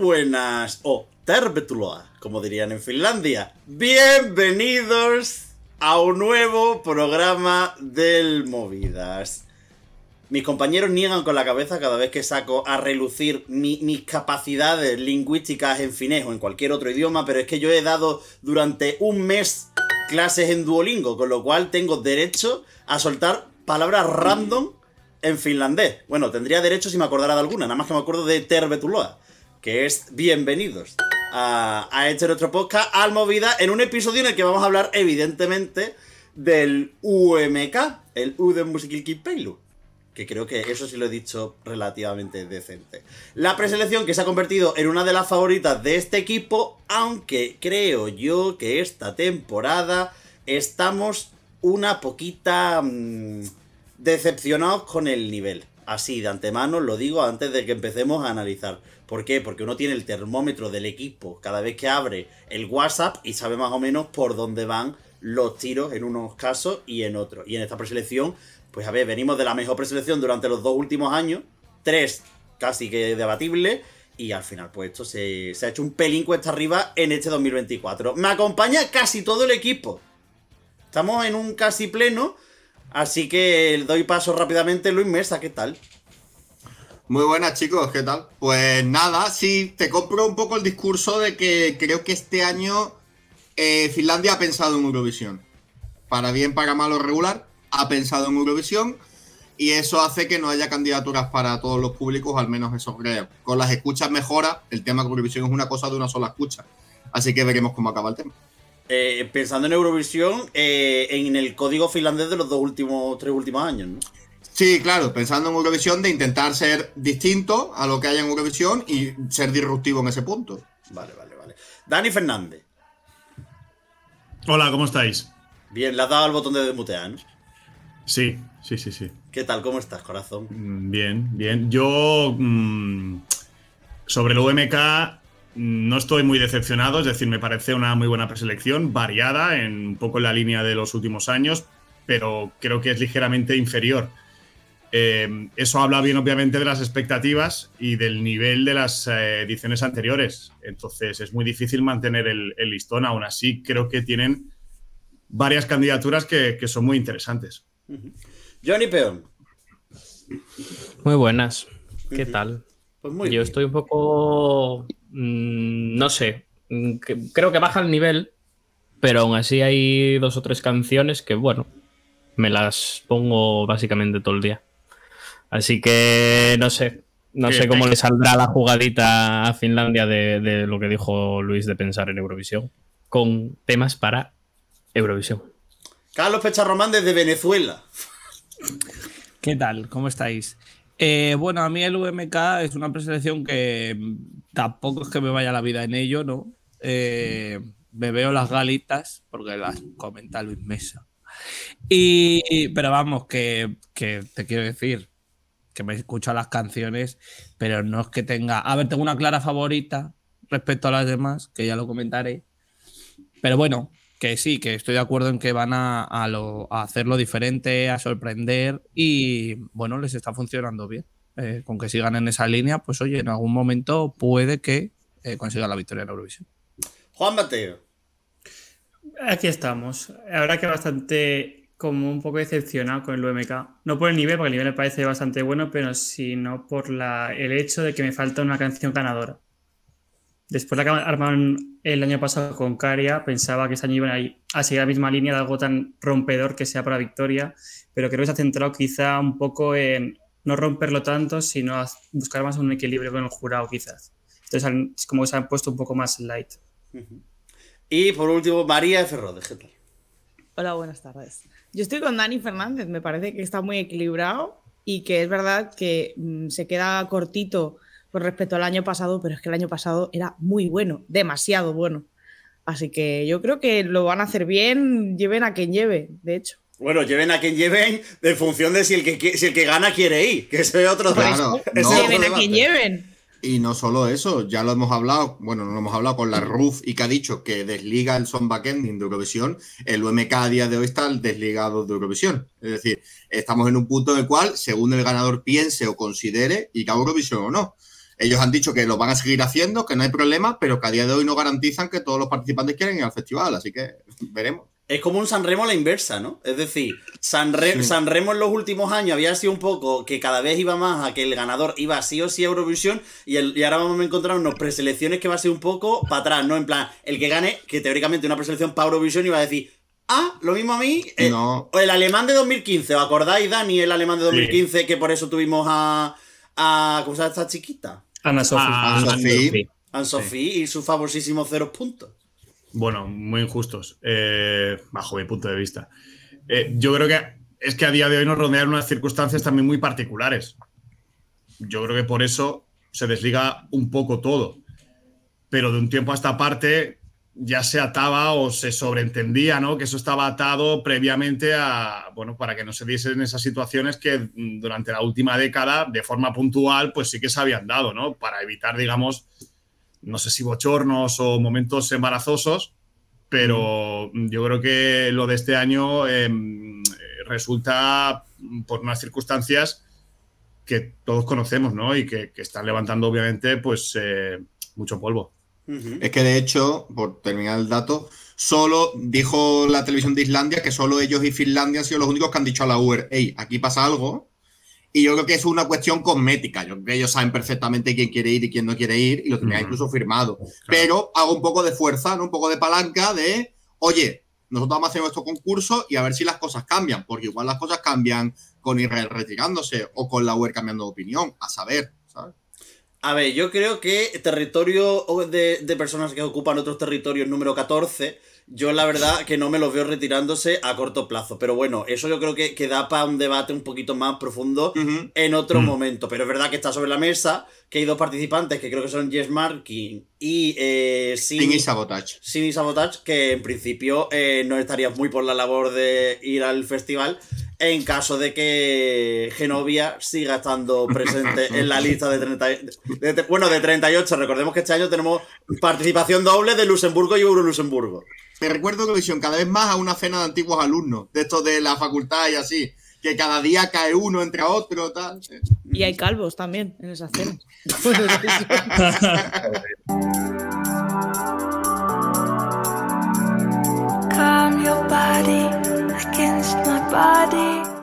buenas, o tervetuloa, como dirían en Finlandia. Bienvenidos a un nuevo programa del Movidas. Mis compañeros niegan con la cabeza cada vez que saco a relucir mis capacidades lingüísticas en finés o en cualquier otro idioma, pero es que yo he dado durante un mes clases en Duolingo, con lo cual tengo derecho a soltar palabras random en finlandés. Bueno, tendría derecho si me acordara de alguna, nada más que me acuerdo de Tervetuloa, que es bienvenidos a, a este nuestro podcast Almovida en un episodio en el que vamos a hablar evidentemente del UMK, el Uden Musikkilkipeilu que creo que eso sí lo he dicho relativamente decente. La preselección que se ha convertido en una de las favoritas de este equipo, aunque creo yo que esta temporada estamos una poquita mm, decepcionados con el nivel. Así, de antemano lo digo antes de que empecemos a analizar. ¿Por qué? Porque uno tiene el termómetro del equipo cada vez que abre el WhatsApp y sabe más o menos por dónde van los tiros en unos casos y en otros. Y en esta preselección pues a ver, venimos de la mejor preselección durante los dos últimos años, tres casi que debatible, y al final pues esto se, ha hecho un pelín cuesta arriba en este 2024. Me acompaña casi todo el equipo. Estamos en un casi pleno, así que doy paso rápidamente. Luis Mesa, ¿qué tal? Muy buenas chicos, ¿qué tal? Pues nada, sí, te compro un poco el discurso de que creo que este año eh, Finlandia ha pensado en Eurovisión. Para bien, para malo, regular ha pensado en Eurovisión y eso hace que no haya candidaturas para todos los públicos, al menos eso creo. Con las escuchas mejora, el tema de Eurovisión es una cosa de una sola escucha. Así que veremos cómo acaba el tema. Eh, pensando en Eurovisión, eh, en el código finlandés de los dos últimos, tres últimos años, ¿no? Sí, claro, pensando en Eurovisión de intentar ser distinto a lo que hay en Eurovisión y ser disruptivo en ese punto. Vale, vale, vale. Dani Fernández. Hola, ¿cómo estáis? Bien, le has dado al botón de desmutear, ¿no? Sí, sí, sí, sí. ¿Qué tal? ¿Cómo estás, corazón? Mm, bien, bien. Yo mm, sobre el UMK mm, no estoy muy decepcionado, es decir, me parece una muy buena preselección, variada, en un poco en la línea de los últimos años, pero creo que es ligeramente inferior. Eh, eso habla bien, obviamente, de las expectativas y del nivel de las eh, ediciones anteriores. Entonces, es muy difícil mantener el, listón. Aún así, creo que tienen varias candidaturas que son muy interesantes. Johnny Peón. Muy buenas. ¿Qué tal? Pues Yo estoy un poco. Mm, no sé. Mm, creo que baja el nivel, pero aún así hay dos o tres canciones que, bueno, me las pongo básicamente todo el día. Así que no sé. No sé cómo le saldrá la jugadita a Finlandia de, de lo que dijo Luis de pensar en Eurovisión. Con temas para Eurovisión. Carlos Pecharromán desde Venezuela. ¿Qué tal? ¿Cómo estáis? Eh, bueno, a mí el UMK es una preselección que tampoco es que me vaya la vida en ello, ¿no? Eh, me veo las galitas, porque las comenta Luis Mesa. Y, pero vamos, que, que te quiero decir que me escucho las canciones, pero no es que tenga. A ver, tengo una clara favorita respecto a las demás, que ya lo comentaré. Pero bueno, que sí, que estoy de acuerdo en que van a, hacerlo diferente, a sorprender y bueno, les está funcionando bien. Eh, con que sigan en esa línea, pues oye, en algún momento puede que eh, consigan la victoria en Eurovisión. Juan Mateo. Aquí estamos. Ahora que bastante como un poco decepcionado con el UMK. No por el nivel, porque el nivel me parece bastante bueno, pero sino por la, el hecho de que me falta una canción ganadora. Después de que armaron el año pasado con Caria, pensaba que este año iban a, seguir la misma línea de algo tan rompedor que sea para victoria, pero creo que se ha centrado quizá un poco en no romperlo tanto, sino buscar más un equilibrio con el jurado quizás. Entonces, es como que se han puesto un poco más light. Y por último, María F. ¿qué Hola, buenas tardes. Yo estoy con Dani Fernández, me parece que está muy equilibrado y que es verdad que mm, se queda cortito con respecto al año pasado, pero es que el año pasado era muy bueno, demasiado bueno. Así que yo creo que lo van a hacer bien, lleven a quien lleve, de hecho. Bueno, lleven a quien lleven en función de si el que, si el que gana quiere ir, que ese es otro claro, Lleven a quien lleven. Y no solo eso, ya lo hemos hablado, bueno, no lo hemos hablado con la RUF y que ha dicho que desliga el son backending de Eurovisión, el UMK a día de hoy está desligado de Eurovisión. Es decir, estamos en un punto en el cual, según el ganador piense o considere, y que Eurovisión o no. Ellos han dicho que lo van a seguir haciendo, que no hay problema, pero que a día de hoy no garantizan que todos los participantes quieren ir al festival, así que veremos. Es como un Sanremo a la inversa, ¿no? Es decir, San Sanremo en los últimos años había sido un poco que cada vez iba más a que el ganador iba sí o sí a Eurovisión y, y ahora vamos a encontrar unas preselecciones que va a ser un poco para atrás, ¿no? En plan, el que gane, que teóricamente una preselección para Eurovisión iba a decir, ah, lo mismo a mí, eh, no. el alemán de 2015, ¿os acordáis, Dani, el alemán de 2015 que por eso tuvimos a, a ¿cómo se llama esta chiquita? Ana Sofía. Ah, Ana Sofía. Ana Sofía y sus famosísimos cero puntos. Bueno, muy injustos, eh, bajo mi punto de vista. Eh, yo creo que es que a día de hoy nos rodean unas circunstancias también muy particulares. Yo creo que por eso se desliga un poco todo. Pero de un tiempo a esta parte ya se ataba o se sobreentendía, ¿no? Que eso estaba atado previamente a, bueno, para que no se diesen esas situaciones que durante la última década, de forma puntual, pues sí que se habían dado, ¿no? Para evitar, digamos, no sé si bochornos o momentos embarazosos, pero yo creo que lo de este año em, resulta por unas circunstancias que todos conocemos, ¿no? Y que, están levantando, obviamente, pues eh, mucho polvo. Es que de hecho, por terminar el dato, solo dijo la televisión de Islandia que solo ellos y Finlandia han sido los únicos que han dicho a la UR, hey, aquí pasa algo, y yo creo que es una cuestión cosmética. Yo creo que ellos saben perfectamente quién quiere ir y quién no quiere ir y lo tenían incluso firmado. Pero hago un poco de fuerza, ¿no? un poco de palanca de, oye, nosotros vamos a hacer nuestro concurso y a ver si las cosas cambian, porque igual las cosas cambian con Israel retirándose o con la UER cambiando de opinión, a saber, ¿sabes? A ver, yo creo que territorio de, de personas que ocupan otros territorios número 14 yo la verdad que no me los veo retirándose a corto plazo. Pero bueno, eso yo creo que, que da para un debate un poquito más profundo en otro momento. Pero es verdad que está sobre la mesa, que hay dos participantes que creo que son Jess Markin y eh, Sin, y Sabotage. Sin y Sabotage, que en principio eh, no estarías muy por la labor de ir al festival en caso de que Genovia siga estando presente en la lista de 30. bueno, de 38. Recordemos que este año tenemos participación doble de Luxemburgo y Euro Luxemburgo. Me recuerdo Eurovisión cada vez más a una cena de antiguos alumnos, de estos de la facultad y así, que cada día cae uno entre otro, tal. Y hay calvos también en esa cena. your body against my body.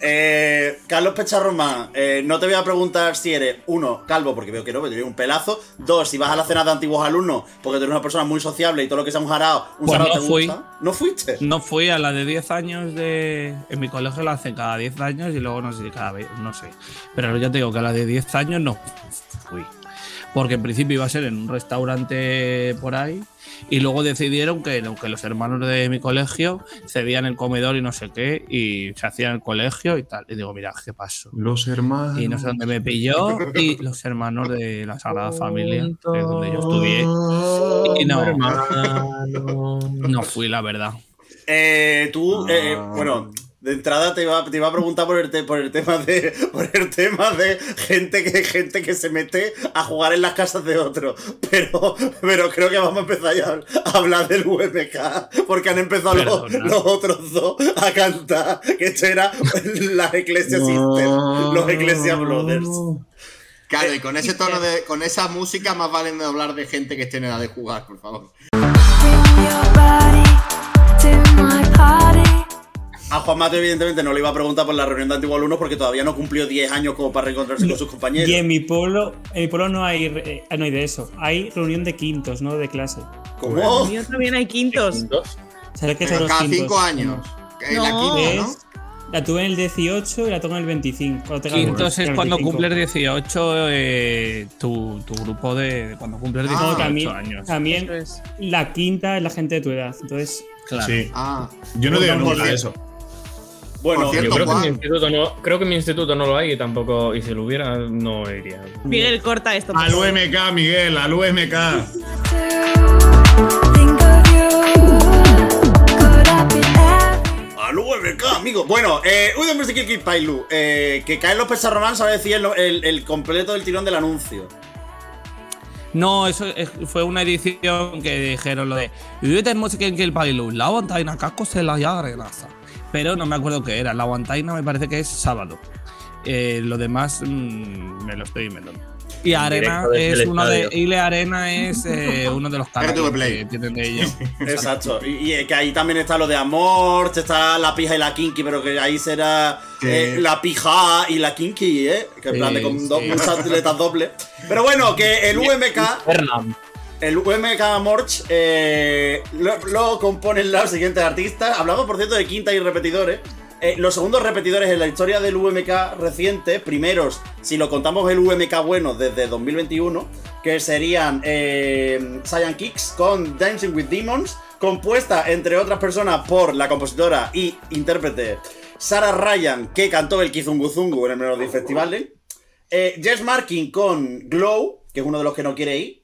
Eh, Carlos Pecharromán, eh, no te voy a preguntar si eres, uno, calvo, porque veo que no, porque tienes un pelazo. Dos, si vas a la cena de antiguos alumnos, porque tú eres una persona muy sociable y todo lo que sea un jarao, un pues no fui. ¿No fuiste? No fui a la de 10 años de. En mi colegio la hacen cada 10 años y luego no sé cada vez, no sé. Pero ya te digo que a la de 10 años no fui. Porque en principio iba a ser en un restaurante por ahí y luego decidieron que, que los hermanos de mi colegio cedían el comedor y no sé qué, y se hacían el colegio y tal. Y digo, mira, ¿qué pasó? Los hermanos. Y no sé dónde me pilló, y los hermanos de la Sagrada Familia, de donde yo estudié. Y no, no fui, la verdad. Eh, tú, eh, bueno, de entrada te iba, te iba a preguntar por el, por el tema de por el tema de gente que gente que se mete a jugar en las casas de otros. Pero, pero creo que vamos a empezar ya a hablar del UMK. Porque han empezado los, otros dos a cantar. Que esto era las Ecclesia Sisters, los Ecclesia Brothers. Claro, y con ese tono de. con esa música más vale no hablar de gente que esté en edad de jugar, por favor. A Juan Mateo, evidentemente, no le iba a preguntar por la reunión de antiguos alumnos porque todavía no cumplió 10 años como para reencontrarse con sus compañeros. Y en mi pueblo, en mi pueblo no hay, eh, no hay de eso. Hay reunión de quintos, no de clase. ¿Cómo? En mío también hay quintos. ¿Quintos? ¿Sabes qué son los cada 5 años. No. La quinta, ¿no? La tuve en el 18 y la tengo en el 25. Quintos es cuando cumples 18 eh, tu, tu, grupo de. Cuando cumples 18 ah, también, años. También la quinta es la gente de tu edad. Entonces. Claro. Sí. Ah. Yo no digo nunca eso. Bueno, yo creo que, en mi instituto no, creo que mi instituto no lo hay y tampoco, y si lo hubiera, no iría. Miguel, corta esto. Al UMK, Miguel, al UMK. Al UMK, amigo. Bueno, eh, Kiki Pailu. Eh, que cae López Sarromán sabe decir el, el, completo del tirón del anuncio. No, eso fue una edición que dijeron lo de. Que el Pailu. La montaña casco se la ya regresa pero no me acuerdo qué era. La guantaina me parece que es sábado. Eh, lo demás mm, me lo estoy inventando. Y Arena es uno de. Ile Arena es eh, uno de los canales que tienen de ellos. Exacto. Y, que ahí también está lo de Amor, está la pija y la kinky, pero que ahí será eh, la pija y la kinky, ¿eh? Que en plan de con dos, muchas letras dobles. Pero bueno, que el UMK. El UMK Morch eh, lo, componen los siguientes artistas. Hablamos, por cierto, de quinta y repetidores. Eh, los segundos repetidores en la historia del UMK reciente, primeros, si lo contamos el UMK bueno desde 2021, que serían eh, Cyan Kicks con Dancing with Demons, compuesta entre otras personas por la compositora y intérprete Sarah Ryan, que cantó el Kizunguzungu en el Melody Festival. Eh, Jess Markin con Glow, que es uno de los que no quiere ir.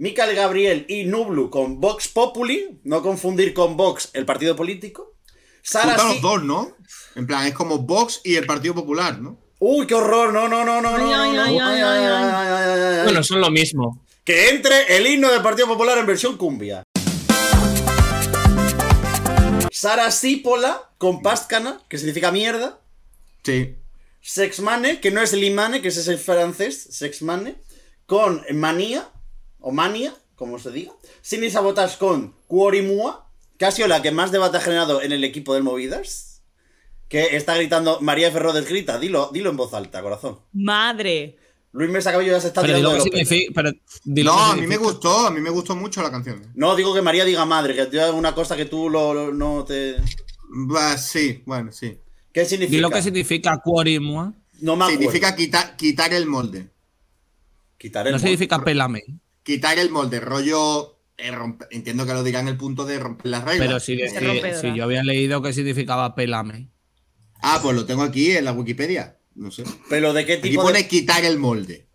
Michael Gabriel y Nublu con Vox Populi, no confundir con Vox, el partido político. Sara los dos, ¿no? En plan, es como Vox y el Partido Popular, ¿no? Uy, qué horror, no, no, no, no, no. Bueno, son lo mismo. Que entre el himno del Partido Popular en versión cumbia. Sara Sípola con Páscana, que significa mierda. Sí. Sexmane, que no es Limane, que ese es el francés, Sexmane, con Manía, o Mania, como se diga. Sin Sabotage con Cuorimua, que ha sido la que más debate ha generado en el equipo del Movidas. Que está gritando, María Ferrodes grita, dilo, dilo en voz alta, corazón. Madre. Luis Mesa Cabello ya se está tirando No, a mí me gustó, a mí me gustó mucho la canción. No, digo que María diga madre, que es una cosa que tú lo, no te... sí, bueno, sí. ¿Qué significa? Dilo que significa cuorimua. No me Significa quitar, quitar el molde. Quitar el no significa pelame. Quitar el molde, rollo entiendo que lo digan el punto de romper las reglas. Pero si, si, yo había leído que significaba pelame. Ah, pues lo tengo aquí en la Wikipedia. No sé. ¿Pero de qué tipo? Aquí pone quitar el molde.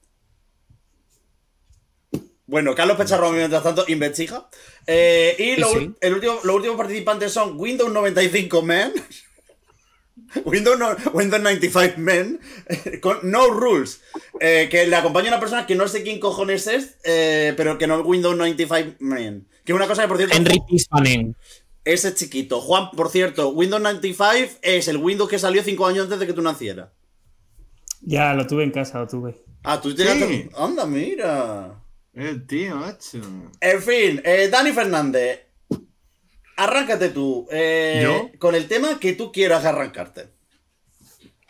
Bueno, Carlos Pecharro, mientras tanto, investiga. Eh, y El último, los últimos participantes son Windows 95 Men. Windows, 95 Men con No Rules, eh, que le acompaña una persona que no sé quién cojones es, eh, pero que no es Windows 95 Men. Que es una cosa que, por cierto. Henry Pispanen. Ese chiquito. Juan, por cierto, Windows 95 es el Windows que salió 5 años antes de que tú nacieras. Ya, lo tuve en casa, lo tuve. Ah, tú tienes. Anda, mira. El tío, macho. En fin, eh, Dani Fernández, Arráncate tú. Eh, con el tema que tú quieras arrancarte.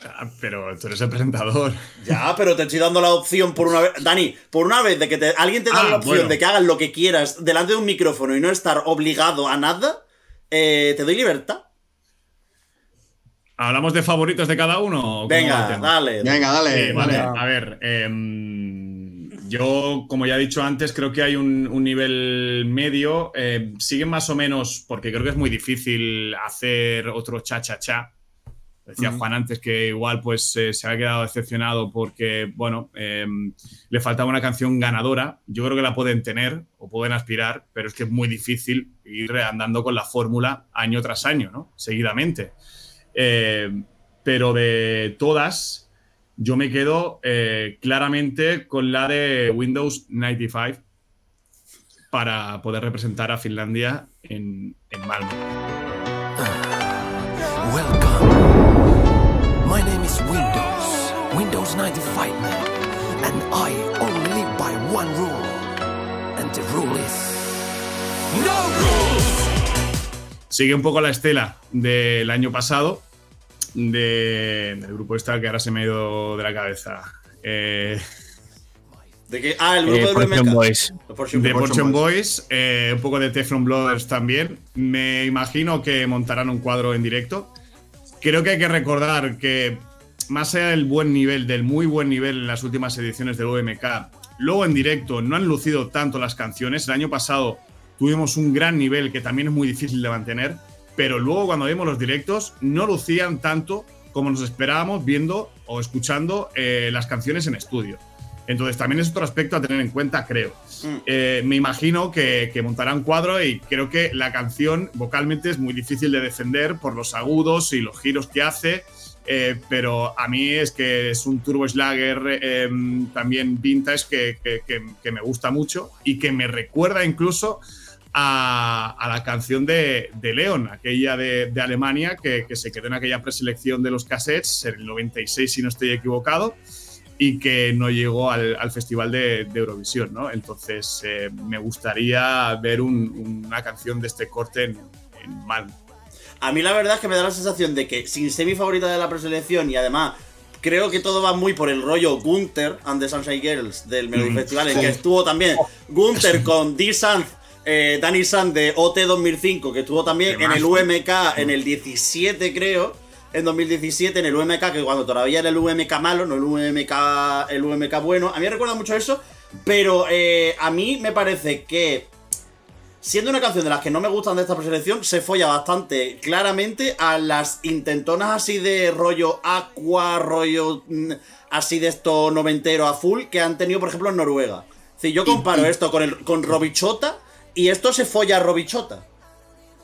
Ah, pero tú eres el presentador. Ya, pero te estoy dando la opción por una vez. Dani, por una vez de que alguien te da ah, la opción de que hagas lo que quieras delante de un micrófono y no estar obligado a nada, eh, te doy libertad. ¿Hablamos de favoritos de cada uno? Venga, dale. Venga, dale. vale. A ver, eh, yo, como ya he dicho antes, creo que hay un, nivel medio. Eh, siguen más o menos, porque creo que es muy difícil hacer otro cha-cha-cha. Decía Juan antes que igual pues eh, se ha quedado decepcionado porque, bueno, em, le faltaba una canción ganadora. Yo creo que la pueden tener o pueden aspirar, pero es que es muy difícil ir andando con la fórmula año tras año, ¿no? Seguidamente. Eh, pero de todas, yo me quedo eh, claramente con la de Windows 95 para poder representar a Finlandia en, en Malmo. welcome. My name is Windows, Windows 95 man, and I only live by one rule, and the rule is no rules. Sigue un poco la estela del año pasado, de, del grupo Star que ahora se me ha ido de la cabeza. Eh, ¿De qué? Ah, el grupo de Portion Boys. De Portion Boys, eh, un poco de Teflon Brothers también. Me imagino que montarán un cuadro en directo. Creo que hay que recordar que, más allá del buen nivel, del muy buen nivel en las últimas ediciones del OMK, luego en directo no han lucido tanto las canciones. El año pasado tuvimos un gran nivel que también es muy difícil de mantener pero luego cuando vimos los directos no lucían tanto como nos esperábamos viendo o escuchando eh, las canciones en estudio. Entonces también es otro aspecto a tener en cuenta, creo. Mm. Eh, me imagino que, que montarán cuadro y creo que la canción vocalmente es muy difícil de defender por los agudos y los giros que hace, eh, pero a mí es que es un turbo Schlager em, también vintage que, que, que, me gusta mucho y que me recuerda incluso a, la canción de, de Leon, aquella de, Alemania que, se quedó en aquella preselección de los cassettes, en el 96 si no estoy equivocado. y que no llegó al, Festival de, Eurovisión, ¿no? Entonces eh, me gustaría ver una canción de este corte en, en mal. A mí la verdad es que me da la sensación de que sin ser mi favorita de la preselección y además creo que todo va muy por el rollo Gunther and the Sunshine Girls del Melody mm, Festival, en que estuvo también Gunther con D. Sanz, eh, Danny Sanz de OT 2005, que estuvo también en el UMK en el 17, creo en 2017 en el UMK, que cuando todavía era el UMK malo, no el UMK, el UMK bueno. A mí me recuerda mucho eso, pero eh, a mí me parece que, siendo una canción de las que no me gustan de esta preselección, se folla bastante claramente a las intentonas así de rollo aqua, rollo mm, así de esto noventero a full que han tenido, por ejemplo, en Noruega. Si yo comparo esto con, el, con Robichota y esto se folla a Robichota.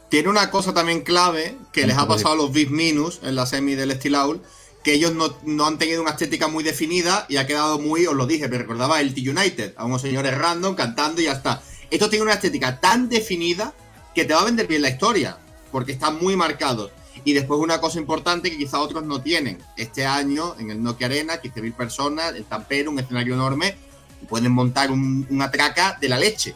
Tiene una cosa también clave que les ha pasado a los Big Minus en la semi del Steel que ellos no, han tenido una estética muy definida y ha quedado muy, os lo dije, me recordaba el T-United, a unos señores random cantando y ya está. Esto tiene una estética tan definida que te va a vender bien la historia, porque están muy marcados. Y después una cosa importante que quizá otros no tienen. Este año, en el Nokia Arena, 15.000 personas, el Tampero, un escenario enorme, pueden montar una traca de la leche.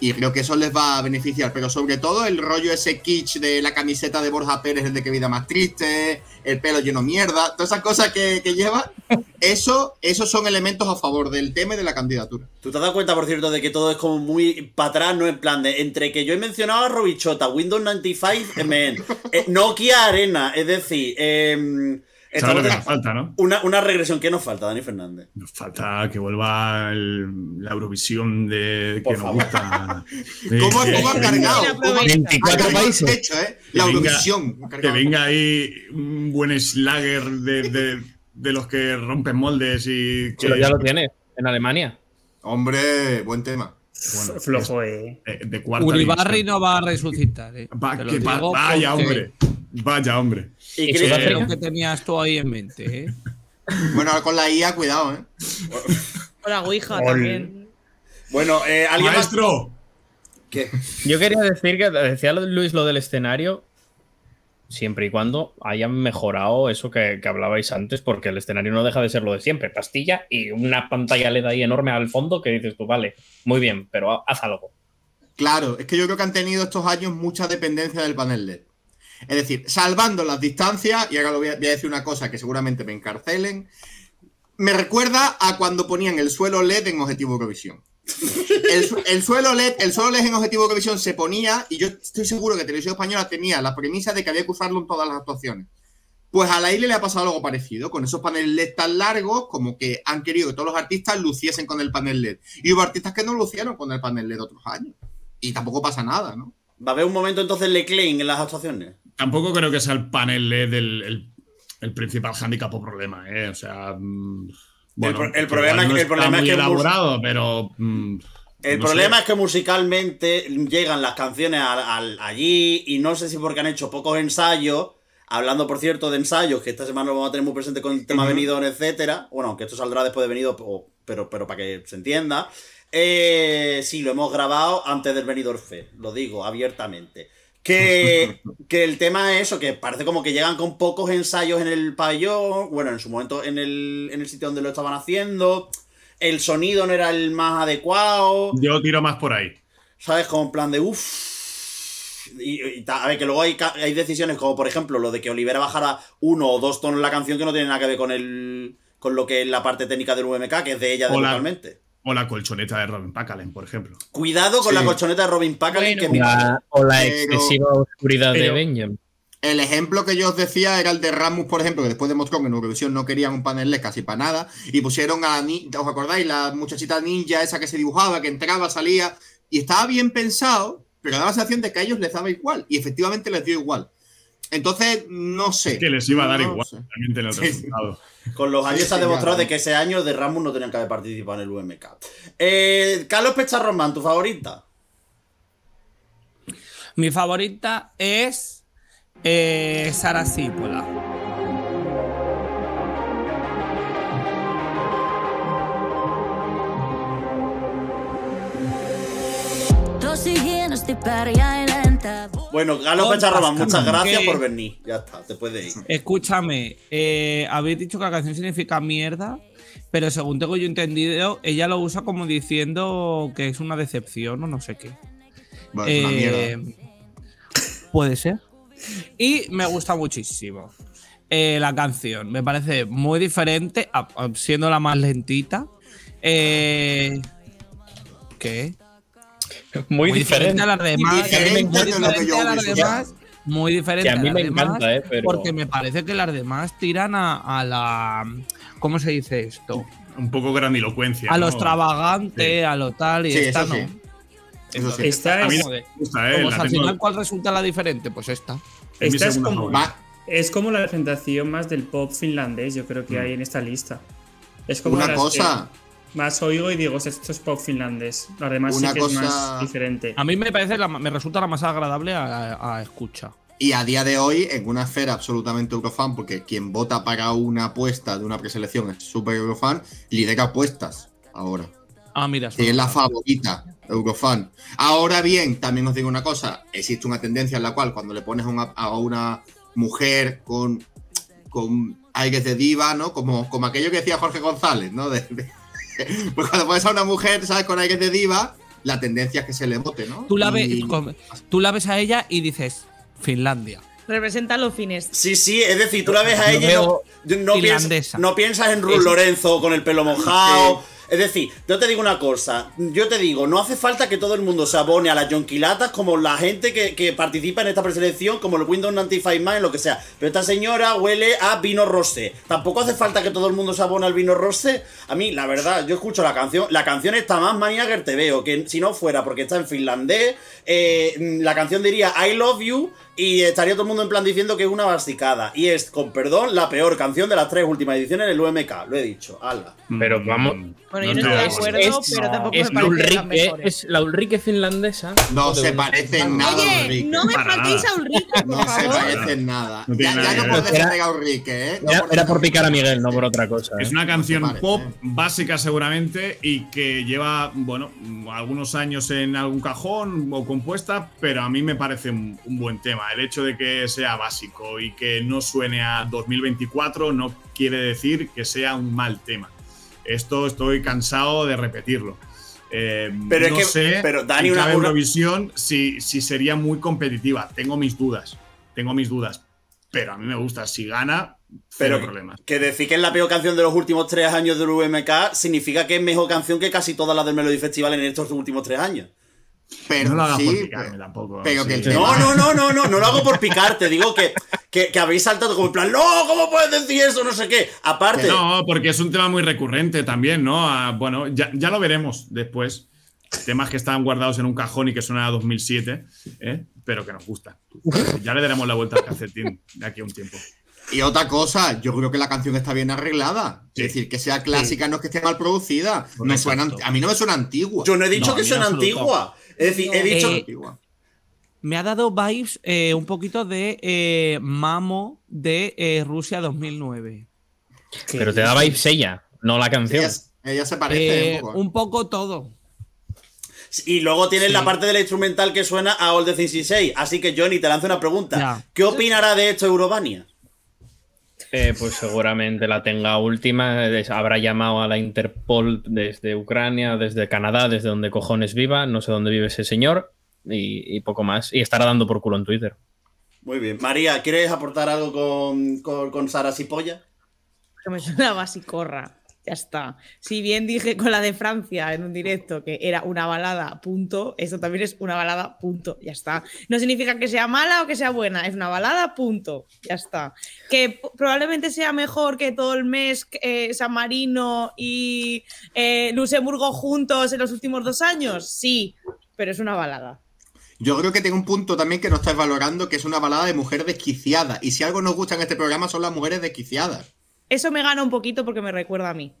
Y creo que eso les va a beneficiar, pero sobre todo el rollo ese kitsch de la camiseta de Borja Pérez el de que vida más triste, el pelo lleno mierda, todas esas cosas que, lleva, eso, esos son elementos a favor del tema y de la candidatura. ¿Tú te has dado cuenta, por cierto, de que todo es como muy para atrás, no en plan de entre que yo he mencionado a Robichota, Windows 95, MN, eh, Nokia Arena, es decir, eh, lo que nos falta, ¿no? Una, regresión. ¿Qué nos falta, Dani Fernández? Nos falta que vuelva la Eurovisión de que nos gusta. ¿Cómo, han cargado? 24 países. ¿eh? La Eurovisión. Que venga ahí un buen slagger de, los que rompen moldes y. Que... ya lo tiene, en Alemania. Hombre, buen tema. Flojo, eh. eh de Uribarri no va a resucitar. Eh. vaya, hombre. Vaya, hombre. ¿Y qué lo que tenías tú ahí en mente, ¿eh? Bueno, con la IA, cuidado, ¿eh? Con la Ouija también. Bueno, eh, ¿alguien ¡Maestro! ¿Qué? Yo quería decir que decía Luis lo del escenario, siempre y cuando hayan mejorado eso que, hablabais antes, porque el escenario no deja de ser lo de siempre, pastilla y una pantalla LED ahí enorme al fondo que dices tú, vale, muy bien, pero haz algo. Claro, es que yo creo que han tenido estos años mucha dependencia del panel LED. Es decir, salvando las distancias, y ahora voy a, decir una cosa que seguramente me encarcelen, me recuerda a cuando ponían el suelo LED en Objetivo Eurovisión. El, suelo LED, el suelo LED en Objetivo Eurovisión se ponía, y yo estoy seguro que Televisión Española tenía la premisa de que había que usarlo en todas las actuaciones. Pues a la isla le ha pasado algo parecido, con esos paneles LED tan largos, como que han querido que todos los artistas luciesen con el panel LED. Y hubo artistas que no lucieron con el panel LED otros años. Y tampoco pasa nada, ¿no? ¿Va a haber un momento entonces Leclerc en las actuaciones? Tampoco creo que sea el panel LED el, principal handicap o problema, ¿eh? O sea. Mm, bueno, el, problema, es que. elaborado, pero. Mm, el problema es que musicalmente llegan las canciones allí y no sé si porque han hecho pocos ensayos. Hablando, por cierto, de ensayos, que esta semana lo vamos a tener muy presente con el tema venido, etcétera. Bueno, aunque esto saldrá después de venido, pero, pero para que se entienda. Eh, sí, lo hemos grabado antes del venidor fe, lo digo abiertamente. Que, el tema es eso, que parece como que llegan con pocos ensayos en el pabellón, bueno, en su momento en el, en el sitio donde lo estaban haciendo, el sonido no era el más adecuado. Yo tiro más por ahí. ¿Sabes? Como en plan de uff. Y, a ver, que luego hay, hay, decisiones como, por ejemplo, lo de que Olivera bajara uno o dos tonos la canción que no tiene nada que ver con el con lo que es la parte técnica del UMK, que es de ella totalmente. O la colchoneta de Robin Packalen, por ejemplo. Cuidado con la colchoneta de Robin Packalen. que o la excesiva oscuridad de Benjamin. El ejemplo que yo os decía era el de Ramus, por ejemplo, que después demostró que en Eurovisión no querían un panel casi para nada. Y pusieron a la ¿os acordáis? La muchachita ninja esa que se dibujaba, que entraba, salía. Y estaba bien pensado, pero daba la sensación de que a ellos les daba igual. Y efectivamente les dio igual. Entonces, no sé. que les iba a dar igual, realmente el resultado. Con los años se ha demostrado de que ese año de Ramos no tenían que haber participado en el UMK. Eh, Carlos Pecharromán, ¿tu favorita? Mi favorita es eh, Sara Sípola. Tosi hienosti pärjäilen Bueno, Galo Pacharroman, muchas gracias por venir. Ya está, te puedes ir. Escúchame, eh, habéis dicho que la canción significa mierda, pero según tengo yo entendido, ella lo usa como diciendo que es una decepción o no sé qué. Eh, puede ser. Y me gusta muchísimo. Eh, la canción me parece muy diferente, siendo la más lentita. ¿Qué? Muy, diferente. a las demás. Muy diferente a las demás. Muy diferente a, mí me encanta, eh, Porque me parece que las demás tiran a, la. ¿Cómo se dice esto? Un poco grandilocuencia. A lo extravagante, a lo tal, y esta no. esta es. al final, ¿cuál resulta la diferente? Pues esta. Esta es como, es como la representación más del pop finlandés, yo creo que mm. hay en esta lista. Es como una cosa más oigo y digo, esto es pop finlandés. Lo demás sí que es más diferente. A mí me parece, me resulta la más agradable a, escucha. Y a día de hoy, en una esfera absolutamente eurofan, porque quien vota para una apuesta de una preselección es súper eurofan, lidera apuestas ahora. Ah, mira. Y es la favorita, Eurofan. Ahora bien, también os digo una cosa: existe una tendencia en la cual cuando le pones a una mujer con, con aires de diva, ¿no? Como, como aquello que decía Jorge González, ¿no? pues cuando pones a una mujer, ¿sabes? Con aires de diva, la tendencia es que se le vote, ¿no? Tú la, ves, tú la ves a ella y dices, Finlandia. Representa los fines. Sí, sí, es decir, tú la ves a ella y no, piensas, no, piensas, en Ruth Lorenzo con el pelo mojado. Es decir, yo te digo una cosa, yo te digo, no hace falta que todo el mundo se abone a las jonquilatas como la gente que, participa en esta preselección, como el Windows 95 Man, lo que sea. Pero esta señora huele a vino rosé. Tampoco hace falta que todo el mundo se abone al vino rosé. A mí, la verdad, yo escucho la canción, la canción está más manía que te veo, que si no fuera porque está en finlandés, eh, la canción diría I love you y estaría todo el mundo en plan diciendo que es una basicada. Y es, con perdón, la peor canción de las tres últimas ediciones del UMK. Lo he dicho. Ala. Pero vamos. Bueno, yo no, estoy de acuerdo, pero tampoco es me parece Ulrike, Es la Ulrike finlandesa. No se parece en nada. Oye, no me faltéis a Ulrike, por no se parece en nada. ya, no puedes defender a Ulrike, ¿eh? era, por picar a Miguel, no por otra cosa. Es ¿eh? una canción pop básica, seguramente, y que lleva, bueno, algunos años en algún cajón o compuesta, pero a mí me parece un buen tema. El hecho de que sea básico y que no suene a 2024 no quiere decir que sea un mal tema. Esto estoy cansado de repetirlo. Eh, pero no sé, pero Dani, una, Eurovisión si, si sería muy competitiva. Tengo mis dudas. Tengo mis dudas. Pero a mí me gusta. Si gana, pero problemas. Que decir que es la peor canción de los últimos tres años del UMK significa que es mejor canción que casi todas las del Melody Festival en estos últimos tres años. Pero no lo hagas sí, por picarme tampoco. Pero que no, no, no, no, no, no lo hago por picarte. Digo que, que, habéis saltado como en plan, no, ¿cómo puedes decir eso? No sé qué. Aparte. No, porque es un tema muy recurrente también, ¿no? Ah, bueno, ya, ya, lo veremos después. Temas que estaban guardados en un cajón y que suenan a 2007, ¿eh? pero que nos gusta. Ya le daremos la vuelta al calcetín de aquí a un tiempo. Y otra cosa, yo creo que la canción está bien arreglada. Es decir, que sea clásica, no es que esté mal producida. Me suena, a mí no me suena antigua. Yo no he dicho que suena antigua. Es decir, he dicho. Eh, me ha dado vibes eh, un poquito de eh, Mamo de Rusia 2009. Pero te da vibes ella, no la canción. Ella, se parece un poco. todo. Y luego tienes la parte de la instrumental que suena a All the Things 16. Así que, Johnny, te lanzo una pregunta. ¿Qué opinará de esto Eurovania? Pues seguramente la tenga última. Habrá llamado a la Interpol desde Ucrania, desde Canadá, desde donde cojones viva. No sé dónde vive ese señor. Y, poco más. Y estará dando por culo en Twitter. Muy bien. María, ¿quieres aportar algo con, con, con Sara Sipolla? Que me suena basicorra. Ya está. Si bien dije con la de Francia en un directo que era una balada, punto, esto también es una balada, punto. Ya está. No significa que sea mala o que sea buena, es una balada, punto. Ya está. Que probablemente sea mejor que todo el mes eh, San Marino y eh, Luxemburgo juntos en los últimos dos años, sí, pero es una balada. Yo creo que tengo un punto también que no estáis valorando, que es una balada de mujer desquiciada. Y si algo nos gusta en este programa son las mujeres desquiciadas. Eso me gana un poquito porque me recuerda a mí.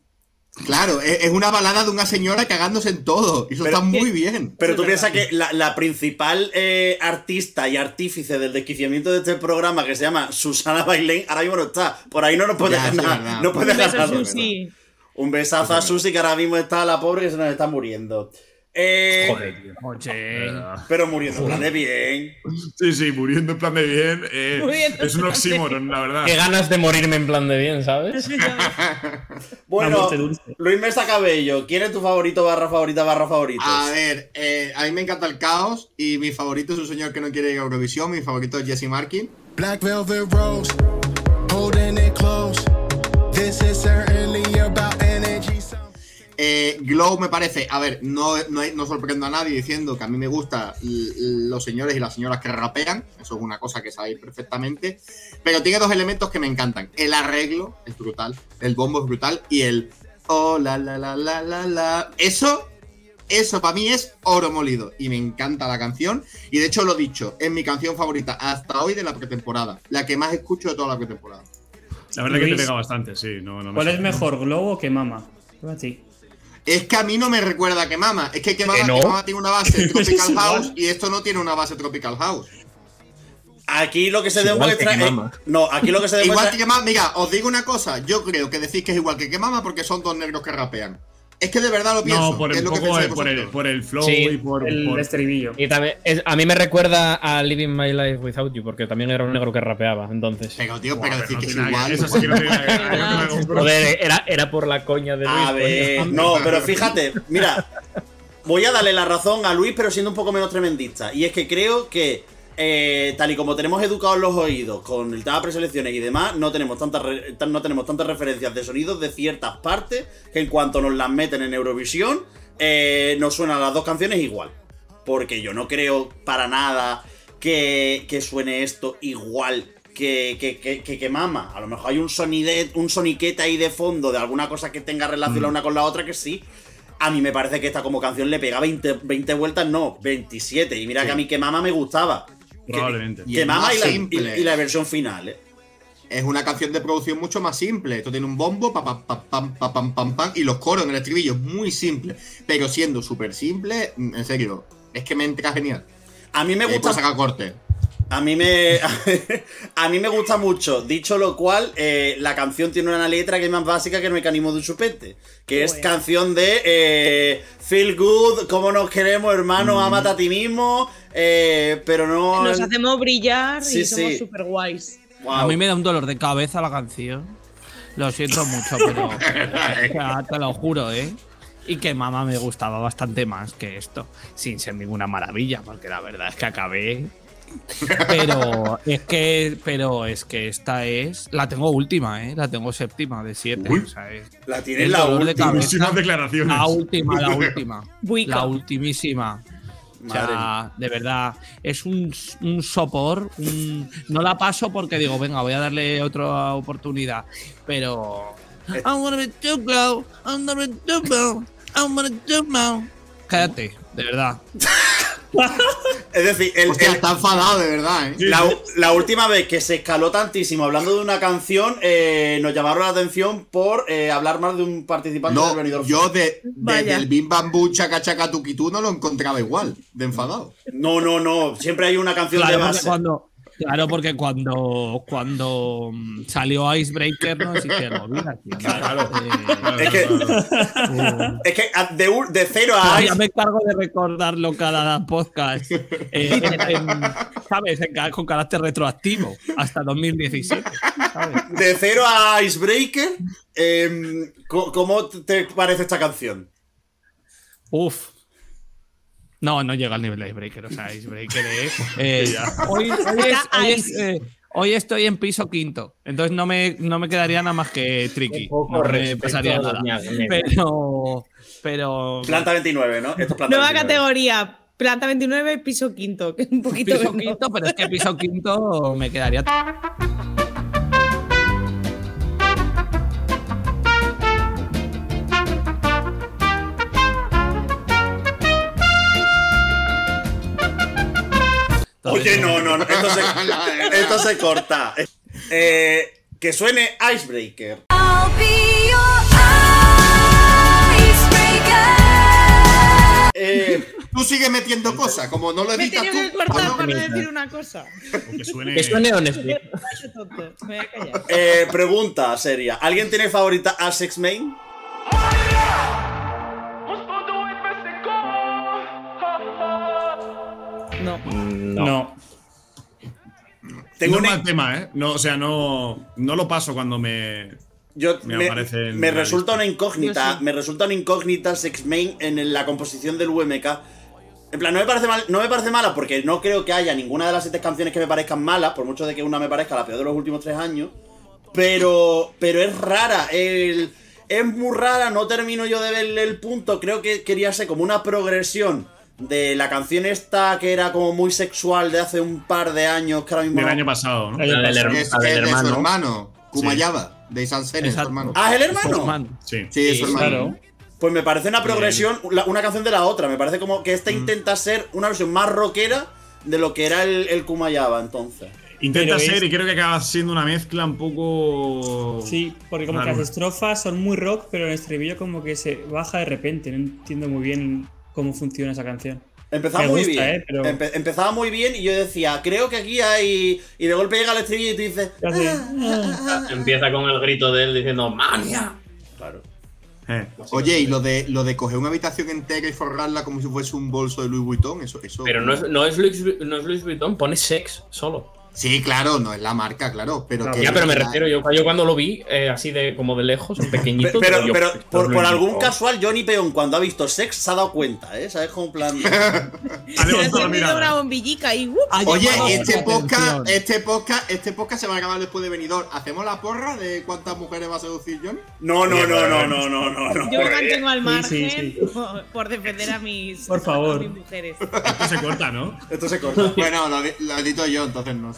Claro, es una balada de una señora cagándose en todo. Y eso está muy bien. Pero tú piensas que la, principal eh, artista y artífice del desquiciamiento de este programa, que se llama Susana Bailén, ahora mismo no está. Por ahí no nos puede ganar. no puede Un beso a Susi. Un besazo a Susi, que ahora mismo está la pobre que se nos está muriendo. Eh, Joder, tío. Oye. pero muriendo en plan de bien. Sí, sí, muriendo en plan de bien. eh, es un oxímoron, la verdad. Qué ganas de morirme en plan de bien, ¿sabes? Bueno. Luis Mesa Cabello, ¿quién es tu favorito barra favorita barra favoritos? A ver, eh, a mí me encanta el caos y mi favorito es un señor que no quiere ir a Eurovisión. Mi favorito es Jesse Markin. Black velvet rose, holding it close. This is certainly about. Eh, Glow me parece, a ver, no, no, no sorprendo a nadie diciendo que a mí me gustan los señores y las señoras que rapean, eso es una cosa que sabéis perfectamente, pero tiene dos elementos que me encantan. El arreglo es brutal, el bombo es brutal y el oh la la la la la la. Eso, eso para mí es oro molido y me encanta la canción y de hecho lo he dicho, es mi canción favorita hasta hoy de la pretemporada, la que más escucho de toda la pretemporada. La verdad que te Luis, pega bastante, sí. No, no me ¿Cuál es mejor, Globo que Mama? Para ti. Es que a mí no me recuerda que Mama. Es que, que Mama, ¿Que no? que Mama tiene una base Tropical. House y esto no tiene una base Tropical House. Aquí lo que se demuestra que que es- Mama. No, aquí lo que se demuestra Igual que Mama, mira, os digo una cosa. Yo creo que decís que es igual que que Mama porque son dos negros que rapean. Es que de verdad lo pienso. No, por es el, lo que poco, por, el, por flow Sí, y por. El por- estribillo. Y también, es- a mí me recuerda a Living My Life Without You, porque también era un negro que rapeaba, entonces. Pero, tío, pero decir no que es igual. Eso sí que no. Joder, era, era por la coña de Luis. A ver, no, pero fíjate, mira, voy a darle la razón a Luis, pero siendo un poco menos tremendista. Y es que creo que, eh, tal y como tenemos educados los oídos con el tema de preselecciones y demás, no tenemos, tantas no tenemos tantas referencias de sonidos de ciertas partes que en cuanto nos las meten en Eurovisión, eh, nos suenan las dos canciones igual. Porque yo no creo para nada que, que suene esto igual que, que, que, que, que Mama. A lo mejor hay un sonidet, un soniquete ahí de fondo de alguna cosa que tenga relación la una con la otra que sí. A mí me parece que esta como canción le pega 20, 20 vueltas, no, 27. Y mira que a mí que Mama me gustaba. Que- Probablemente. Y Que, es Mama más y la, simple. y- y la versión final, ¿eh? Es una canción de producción mucho más simple. Esto tiene un bombo, pa, pa, pa, pam, pa, pam, pam, pam, y los coros en el estribillo es muy simple. Pero siendo súper simple, en serio, es que me entra genial. A mí me Eh, gusta. puedo sacar corte. A mí me. a mí me gusta mucho. Dicho lo cual, eh, la canción tiene una letra que es más básica que el mecanismo de un chupete. Que es canción de eh, Feel Good, cómo nos queremos, hermano, amate a ti mismo. eh, pero no. Nos hacemos brillar Sí, y somos sí. súper guays. Wow. A mí me da un dolor de cabeza la canción. Lo siento mucho, pero. o sea, te lo juro, ¿eh? Y que mamá me gustaba bastante más que esto. Sin ser ninguna maravilla, porque la verdad es que acabé. Pero es que. Pero es que esta es. La tengo última, ¿eh? La tengo séptima de siete. Uy. O sea, es La tiene la de última. declaraciones. la última, la última. La ultimísima. O Madre sea, de verdad, es un, un sopor. un- no la paso porque digo, venga, voy a darle otra oportunidad. Pero. I wanna be too glow, I'm gonna be too glow, I'm gonna do now. Cállate, de verdad. Es decir, el- Hostia, el- está enfadado, de verdad, ¿eh? la, la última vez que se escaló tantísimo hablando de una canción, eh, nos llamaron la atención por eh, hablar más de un participante del No, Benidorm yo Fest. de, Vaya. desde el Bim Bambú Chaca Chaca Tuquitú no lo encontraba igual, de enfadado. No, no, no. Siempre hay una canción Claro de base. cuando, claro, porque cuando, cuando mm, salió Icebreaker nos hicieron, mira, tío, Claro. eh, Es que, eh, es que a- de, cero a ya me encargo de recordarlo cada podcast. eh, en- en- ¿Sabes? En con carácter retroactivo hasta 2017. ¿sabes? de cero a Icebreaker, em, ¿cómo te parece esta canción? Uf. No, no llega al nivel de Icebreaker. O sea, Icebreaker es. eh, hoy, hoy es- hoy es, eh, hoy estoy en piso quinto. Entonces no me, no me quedaría nada más que tricky. No me pasaría nada. Pero. Pero. Planta 29, ¿no? Esto es Planta Nueva 29. categoría. Planta 29, piso quinto. Que es un poquito Piso quinto, pero es que piso quinto me quedaría. Oye, no, no, no. Esto se, esto se corta. Eh, que suene Icebreaker. I'll be your icebreaker. Eh, Tú sigues metiendo cosas, como no lo Me editas tenía tú. que cortar ¿o no? para decir una cosa. O que suene. Que suene Honestly. Qué tonto. Me voy a callar. eh, pregunta seria. ¿Alguien tiene favorita a Sex Main? No. No. Tengo un mal tema, ¿eh? No, o sea, no, no lo paso cuando me. Yo, me, me, resulta una incógnita. Me resulta una incógnita Sex Main en la composición del UMK. En plan, no me, parece mal, no me parece mala porque no creo que haya ninguna de las siete canciones que me parezcan malas, por mucho de que una me parezca la peor de los últimos tres años. Pero, pero es rara. El, es muy rara, no termino yo de verle el punto. Creo que quería ser como una progresión de la canción esta que era como muy sexual de hace un par de años, que ahora mismo. Del año pasado, ¿no? El, es, su hermano, Kumayaba, de Sansen, su hermano. Ah, ¿es el hermano? Sí, sí, es su hermano. Pues me parece una progresión, una canción de la otra. Me parece como que esta mm. intenta ser una versión más rockera de lo que era el, el Kumayaba entonces. Intenta ser y creo que acaba siendo una mezcla un poco. Sí, porque como que las estrofas son muy rock, pero el estribillo como que se baja de repente. No entiendo muy bien cómo funciona esa canción. Empezaba muy bien. ¿eh? empezaba muy bien y yo decía, creo que aquí hay. Y de golpe llega el estribillo y tú dices. Ah". Empieza con el grito de él diciendo ¡Mania! Claro. Eh. Oye, y lo de lo de coger una habitación entera y forrarla como si fuese un bolso de Louis Vuitton, eso. eso Pero no es, no es, Louis, no es Louis Vuitton, pone sex solo. Sí, claro, no es la marca, claro. Pero ya, pero me refiero, yo, yo cuando lo vi, eh, así de como de lejos, un pequeñito. Pero, pero, por, algún casual, Johnny Peón, cuando ha visto sex, se ha dado cuenta, ¿eh? ¿Sabes? Como plan. ha una bombillica y. Oye, este podcast, este podcast, este podcast se va a acabar después de venidor. ¿Hacemos la porra de cuántas mujeres va a seducir Johnny? No, no, no, no, no, no, no. Yo me mantengo al margen Por, defender a mis, por favor. mis mujeres. Esto se corta, ¿no? Esto se corta. bueno, lo, lo edito yo, entonces no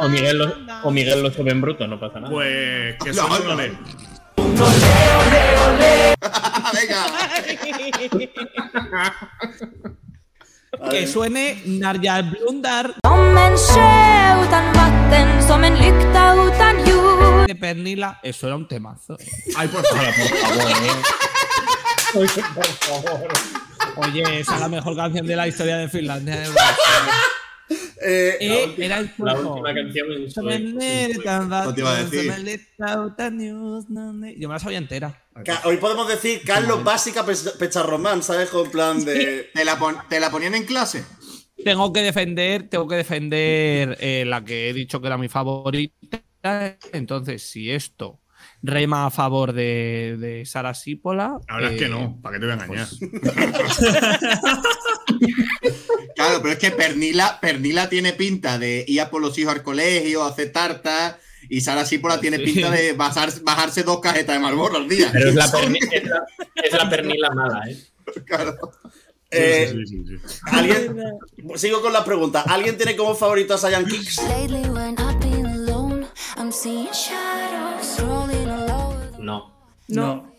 o, Miguel, lo, o Miguel lo sube en bruto, no pasa nada. Pues que suene no, ole. que suene Narja Blundar. De Pernila, eso era un temazo. Ay, por favor, por favor. Por favor. Oye, esa es la mejor canción de la historia de Finlandia. Eh, eh, era el la última canción en Yo me la sabía entera. Hoy podemos decir Carlos Básica Pecharromán, ¿sabes? Con plan de. ¿Te la, ¿Te la ponían en clase? Tengo que defender, tengo que defender eh, la que he dicho que era mi favorita. Entonces, si esto rema a favor de, de Sara Sípola. La verdad es que no, eh, ¿para qué te voy a engañar? claro, pero es que Pernila, Pernila tiene pinta de ir a por los hijos al colegio, hacer tarta. Y Sara Sípola tiene pinta de bajarse dos cajetas de Marlboro al día. Pero es la, es la, pernila mala, ¿eh? Claro. Eh, ¿alguien, sigo con la pregunta. ¿Alguien tiene como favorito a Saiyan Kicks? No. No.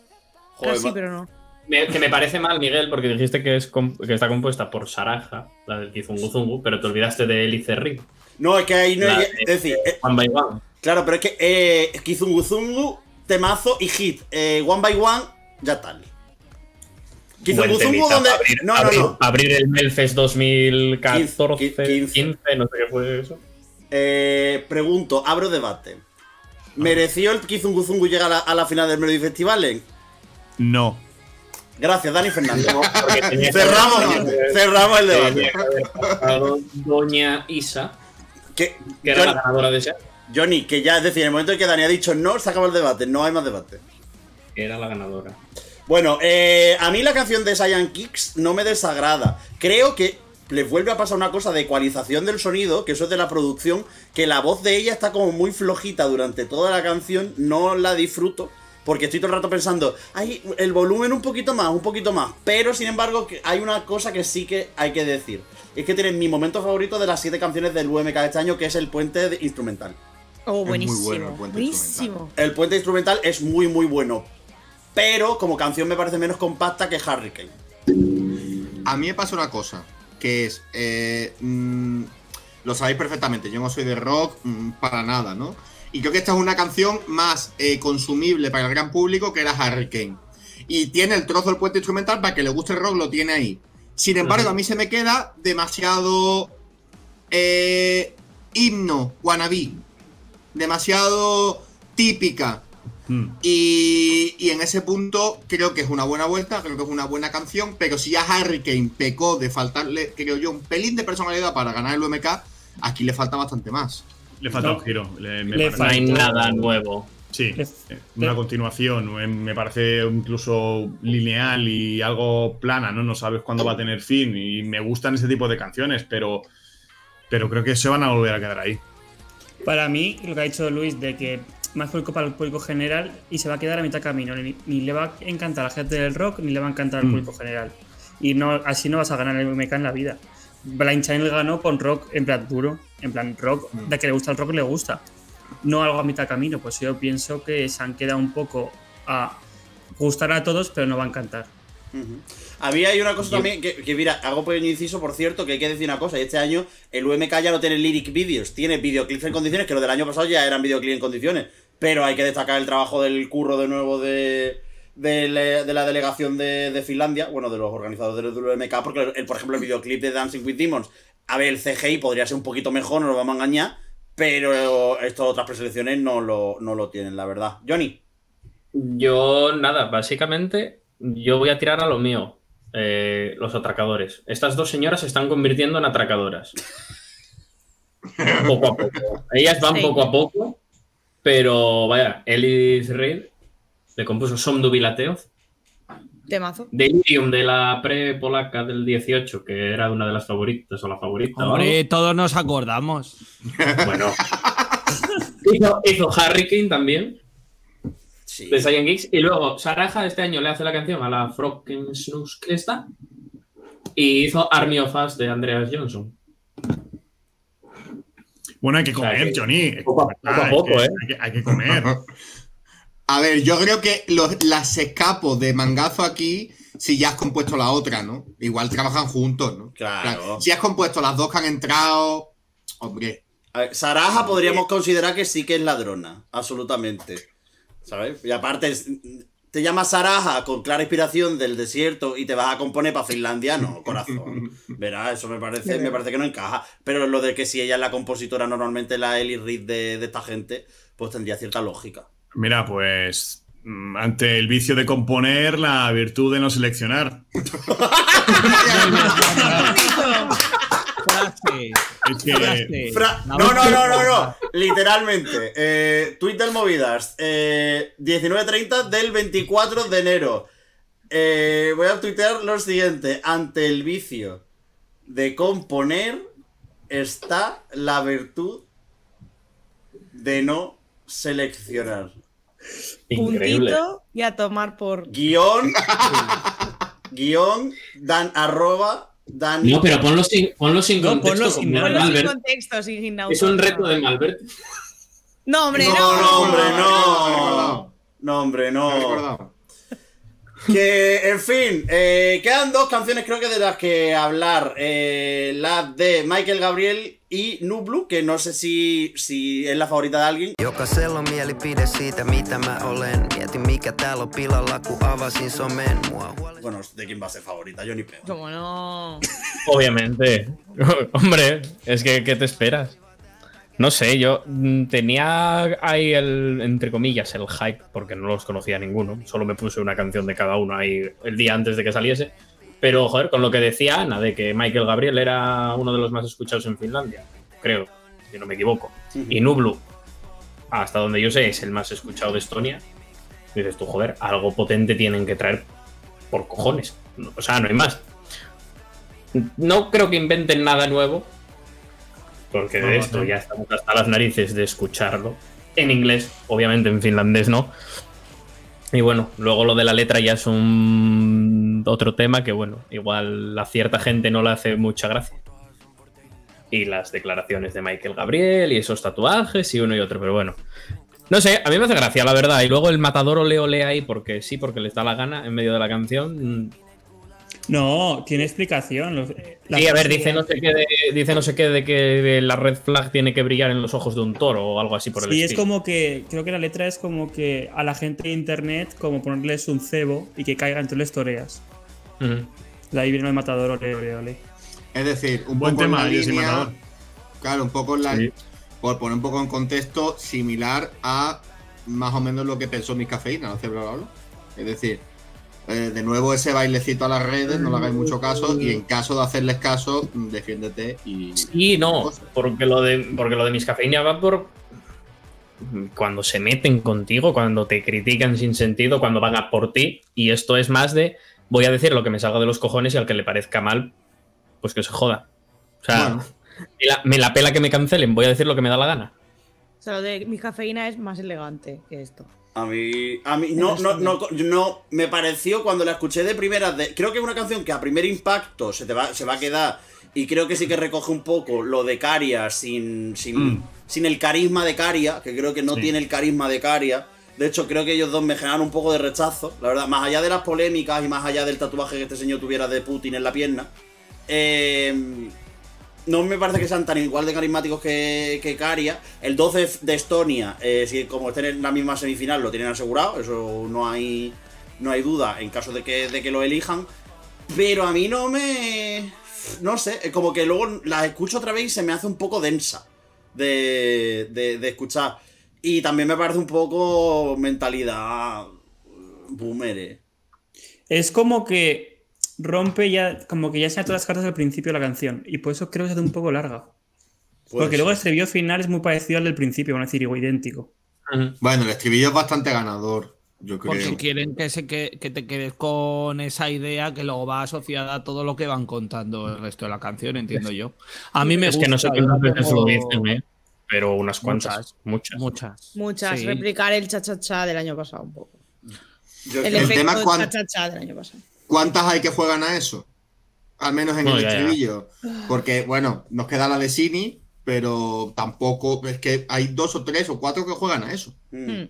Casi, pero no. que me parece mal, Miguel, porque dijiste que, es que está compuesta por Saraja, la del Kizunguzungu, pero te olvidaste de Elice Ring. No, es que ahí no hay. Es decir. Eh, one by One. Claro, pero es que eh, Kizunguzungu, Temazo y Hit. Eh, one by One, ya tal. Kizunguzungu, donde. no, no, no. Abrir el Melfest 2014, 15, no sé qué fue eso. Eh, pregunto, abro debate. ¿Mereció el Kizunguzungu llegar a la, final del Melody Festival? No. Gracias, Dani Fernández. cerramos, cerramos el debate. Doña Isa, que, era la ganadora de ese. Johnny, que ya, es decir, en el momento en que Dani ha dicho no, se acaba el debate, no hay más debate. Era la ganadora. Bueno, eh, a mí la canción de Saiyan Kicks no me desagrada. Creo que les vuelve a pasar una cosa de ecualización del sonido, que eso es de la producción, que la voz de ella está como muy flojita durante toda la canción, no la disfruto. Porque estoy todo el rato pensando, hay el volumen un poquito más, un poquito más. Pero sin embargo, hay una cosa que sí que hay que decir. Es que tiene mi momento favorito de las siete canciones del UMK de este año, que es el puente instrumental. Oh, buenísimo. el puente buenísimo. El puente instrumental es muy, muy bueno. Pero como canción me parece menos compacta que Hurricane. A mí me pasa una cosa que es, eh, mm, lo sabéis perfectamente, yo no soy de rock mm, para nada, ¿no? Y creo que esta es una canción más eh, consumible para el gran público que era Hurricane. Y tiene el trozo del puente instrumental para que le guste el rock, lo tiene ahí. Sin embargo, a mí se me queda demasiado eh, himno, wannabe. Demasiado típica. Mm. Y, y, en ese punto creo que es una buena vuelta, creo que es una buena canción, pero si ya Harry Kane pecó de faltarle, creo yo, un pelín de personalidad para ganar el UMK, aquí le falta bastante más. Le falta un giro. Le, no hay nada nuevo. Sí, una continuación. Me parece incluso lineal y algo plana, ¿no? No sabes cuándo va a tener fin. Y me gustan ese tipo de canciones, pero, pero creo que se van a volver a quedar ahí. Para mí, lo que ha dicho Luis, de que más público para el público general y se va a quedar a mitad camino. Ni, le va a encantar a la gente del rock, ni le va a encantar al mm. público general. Y no, así no vas a ganar el MK en la vida. Blind Channel ganó con rock en plan duro, en plan rock, mm. de que le gusta el rock le gusta. No algo a mitad camino, pues yo pienso que se han quedado un poco a gustar a todos, pero no va a encantar. A mí hay una cosa también que, mira, hago por inciso, por cierto, que hay que decir una cosa. Y este año el UMK ya no tiene lyric videos, tiene videoclips en condiciones, que los del año pasado ya eran videoclips en condiciones. Pero hay que destacar el trabajo del curro de nuevo de, de, la delegación de, Finlandia, bueno, de los organizadores del UMK, porque, el, por ejemplo, el videoclip de Dancing with Demons, a ver, el CGI podría ser un poquito mejor, no lo vamos a engañar, pero estas otras preselecciones no lo, no lo tienen, la verdad. Johnny. Yo, nada, básicamente, yo voy a tirar a lo mío. Eh, los atracadores. Estas dos señoras se están convirtiendo en atracadoras. poco a poco. Ellas van poco a poco pero vaya, Elis Reid le compuso Som Dubilateoz. Temazo. Delirium de la pre-polaca del 18, que era una de las favoritas o la favorita. Hombre, todos nos acordamos. Bueno. hizo, hizo Hurricane también. Sí. De Science Geeks. Y luego Saraja este año le hace la canción a la Frocken está Y hizo Army of Us de Andreas Johnson. Bueno, hay que comer, Johnny. Poco a poco, ¿eh? Hay que, comer. A ver, yo creo que las escapos de mangazo aquí, si ya has compuesto la otra, ¿no? Igual trabajan juntos, ¿no? Claro. Si has compuesto las dos que han entrado, hombre. A ver, Saraja podríamos considerar que sí que es ladrona, absolutamente. ¿Sabes? Y aparte, te llamas Saraja con clara inspiración del desierto y te vas a componer para Finlandia, no, corazón. Verás, eso me parece, me parece que no encaja. Pero lo de que si ella es la compositora, normalmente la Ellie Reed de, de esta gente, pues tendría cierta lógica. Mira, pues mm, ante el vicio de componer, la virtud de no seleccionar. no, no, no, no, no. Literalmente. Eh, Twitter Movidas. Eh, 19.30 del 24 de enero. Eh, voy a tuitear lo siguiente. Ante el vicio de componer está la virtud de no seleccionar. Increíble. Puntito y a tomar por. Guión. guion. Dan arroba no, pero ponlo sin, ponlo sin contexto. sin, contexto, sin Es un reto de Malbert. No, hombre, no. No, hombre, no. No, hombre, no. Que, en fin, eh, quedan dos canciones creo que de las que hablar. Eh, la de Michael Gabriel y Nublu, que no sé si, si es la favorita de alguien. Bueno, ¿de quién va a ser favorita? Yo ni peor. ¿Cómo no? Obviamente. Hombre, es que ¿qué te esperas? No sé, yo mm, tenía ahí el, entre comillas, el hype, porque no los conocía ninguno. Solo me puse una canción de cada uno ahí el día antes de que saliese. Pero, joder, con lo que decía Ana, de que Michael Gabriel era uno de los más escuchados en Finlandia, creo, si no me equivoco. Y Nublu, hasta donde yo sé, es el más escuchado de Estonia. dices tú, joder, algo potente tienen que traer por cojones. O sea, no hay más. No creo que inventen nada nuevo, porque de esto ya estamos hasta las narices de escucharlo. En inglés, obviamente en finlandés no. Y bueno, luego lo de la letra ya es un otro tema que bueno, igual a cierta gente no le hace mucha gracia. Y las declaraciones de Michael Gabriel y esos tatuajes y uno y otro, pero bueno. No sé, a mí me hace gracia, la verdad. Y luego el matador ole ole ahí porque sí, porque les da la gana en medio de la canción. No, tiene explicación. sí, a ver, dice no, sé qué de, dice no sé qué de que la red flag tiene que brillar en los ojos de un toro o algo así por el estilo. Y es como que, creo que la letra es como que a la gente de internet, como ponerles un cebo y que caiga entre las toreas. De ahí viene el matador, ole, ole, ole. Es decir, un Buen poco tema, en la línea, Claro, un poco en la. Por poner un poco en contexto, similar a más o menos lo que pensó mi cafeína, no celebrarlo. Es decir, eh, de nuevo ese bailecito a las redes, no le hagáis mucho caso y en caso de hacerles caso, defiéndete y... Sí, no, porque lo de, porque lo de mis cafeína va por cuando se meten contigo, cuando te critican sin sentido, cuando van a por ti y esto es más de voy a decir lo que me salga de los cojones y al que le parezca mal, pues que se joda. O sea, me, la, pela que me cancelen, voy a decir lo que me da la gana. O sea, lo de mi cafeína es más elegante que esto. A mí, a mí no, no, no, no, me pareció cuando la escuché de primera, de, creo que es una canción que a primer impacto se, te va, se va a quedar y creo que sí que recoge un poco lo de Caria sin, sin, mm. sin el carisma de Caria, que creo que no tiene el carisma de Caria. De hecho, creo que ellos dos me generan un poco de rechazo, la verdad, más allá de las polémicas y más allá del tatuaje que este señor tuviera de Putin en la pierna. Eh, no me parece que sean tan igual de carismáticos que, que Caria. El 12 de Estonia, eh, si como estén en la misma semifinal, lo tienen asegurado. Eso no hay, no hay duda en caso de que, de que lo elijan. Pero a mí no me. No sé, como que luego la escucho otra vez y se me hace un poco densa de, de, de escuchar. Y también me parece un poco mentalidad boomer. Eh. Es como que rompe ya, como que ya se todas las cartas al principio de la canción. Y por eso creo que se hace un poco larga. Porque luego el estribillo final es muy parecido al del principio, van a decir, igual idéntico. Bueno, el estribillo es bastante ganador. Yo creo. Porque quieren que, se que, te quedes con esa idea que luego va asociada a todo lo que van contando el resto de la canción, entiendo yo. A mí me es que no sé cuántas veces lo dicen, ¿eh? pero unas cuantas, muchas. Muchas. Muchas. Replicar el cha-cha-cha del año pasado un poco. el, tema cha-cha-cha del año pasado. ¿Cuántas hay que juegan a eso? Al menos en el estribillo. Porque, bueno, nos queda la de Cini, pero tampoco. Es que hay dos o tres o cuatro que juegan a eso. Mm. Hmm.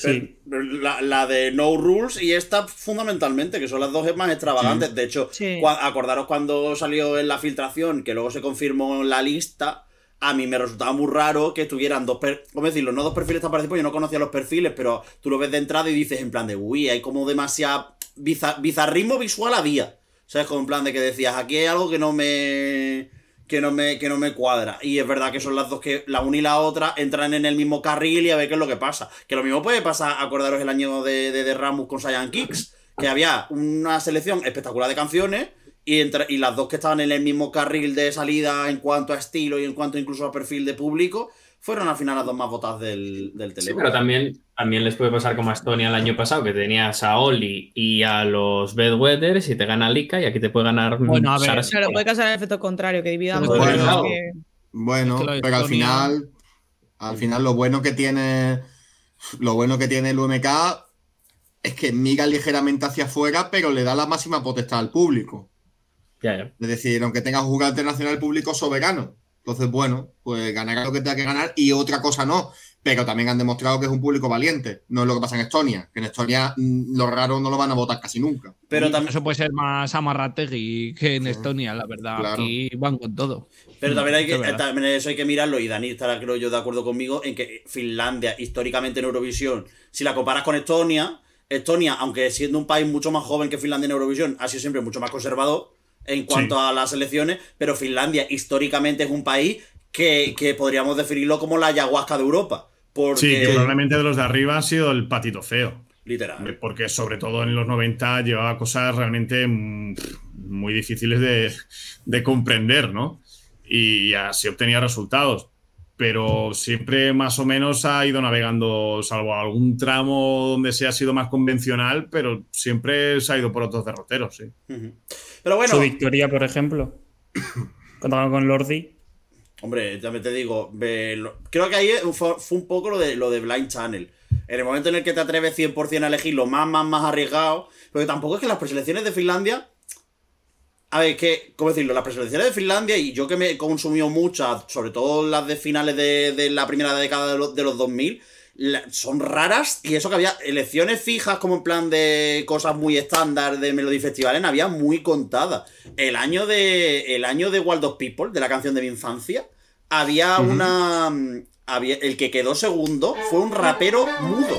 Sí. La, de No Rules y esta fundamentalmente, que son las dos más extravagantes. De hecho, acordaros cuando salió en la filtración, que luego se confirmó en la lista, a mí me resultaba muy raro que estuvieran dos perfiles, ¿cómo decirlo? No dos perfiles tan parecidos, yo no conocía los perfiles, pero tú lo ves de entrada y dices en plan de, uy, hay como demasiada bizarrismo visual había. ¿Sabes? Como en plan de que decías, aquí hay algo que no me. Que no, me, que no me cuadra. Y es verdad que son las dos que, la una y la otra, entran en el mismo carril y a ver qué es lo que pasa. Que lo mismo puede pasar, acordaros el año de, de, Ramus con Saiyan Kicks, que había una selección espectacular de canciones y, entre, y las dos que estaban en el mismo carril de salida en cuanto a estilo y en cuanto incluso a perfil de público, fueron al final las dos más votadas del, del teléfono. Sí, pero también, también les puede pasar como a Estonia el año pasado, que tenías a Oli y a los Bedwetters y te gana Lika y aquí te puede ganar. Bueno, a ver, claro, puede causar el efecto contrario, que dividamos. Bueno, bueno pero al final, al final lo bueno que tiene, lo bueno que tiene el UMK es que miga ligeramente hacia afuera, pero le da la máxima potestad al público. Ya, ya. Es decir, aunque tengas un jugador internacional público soberano. Entonces, bueno, pues ganará lo que tenga que ganar y otra cosa no. Pero también han demostrado que es un público valiente. No es lo que pasa en Estonia. Que en Estonia mm, los raros no lo van a votar casi nunca. Pero también eso puede ser más amarrategui que en Estonia, la verdad. Aquí van con todo. Pero también hay que, también eso hay que mirarlo, y Dani estará, creo yo, de acuerdo conmigo, en que Finlandia, históricamente en Eurovisión, si la comparas con Estonia, Estonia, aunque siendo un país mucho más joven que Finlandia en Eurovisión, ha sido siempre mucho más conservador en cuanto a las elecciones, pero Finlandia históricamente es un país que, podríamos definirlo como la ayahuasca de Europa. Porque... Sí, que probablemente de los de arriba ha sido el patito feo. Literal. Porque sobre todo en los 90 llevaba cosas realmente muy difíciles de, de comprender, ¿no? Y así obtenía resultados pero siempre más o menos ha ido navegando, salvo algún tramo donde se ha sido más convencional, pero siempre se ha ido por otros derroteros, sí. Pero bueno. Su victoria, por ejemplo, cuando con Lordi. Hombre, también te digo, creo que ahí fue, un poco lo de, lo de Blind Channel. En el momento en el que te atreves 100% a elegir lo más, más, más arriesgado, porque tampoco es que las preselecciones de Finlandia a ver, que, ¿cómo decirlo? Las preselecciones de Finlandia, y yo que me he consumido muchas, sobre todo las de finales de, la primera década de los, de los 2000, son raras. Y eso que había elecciones fijas, como en plan de cosas muy estándar de Melody Festivalen, había muy contadas. El año de. El año de Wild of People, de la canción de mi infancia, había una. Había, el que quedó segundo fue un rapero mudo.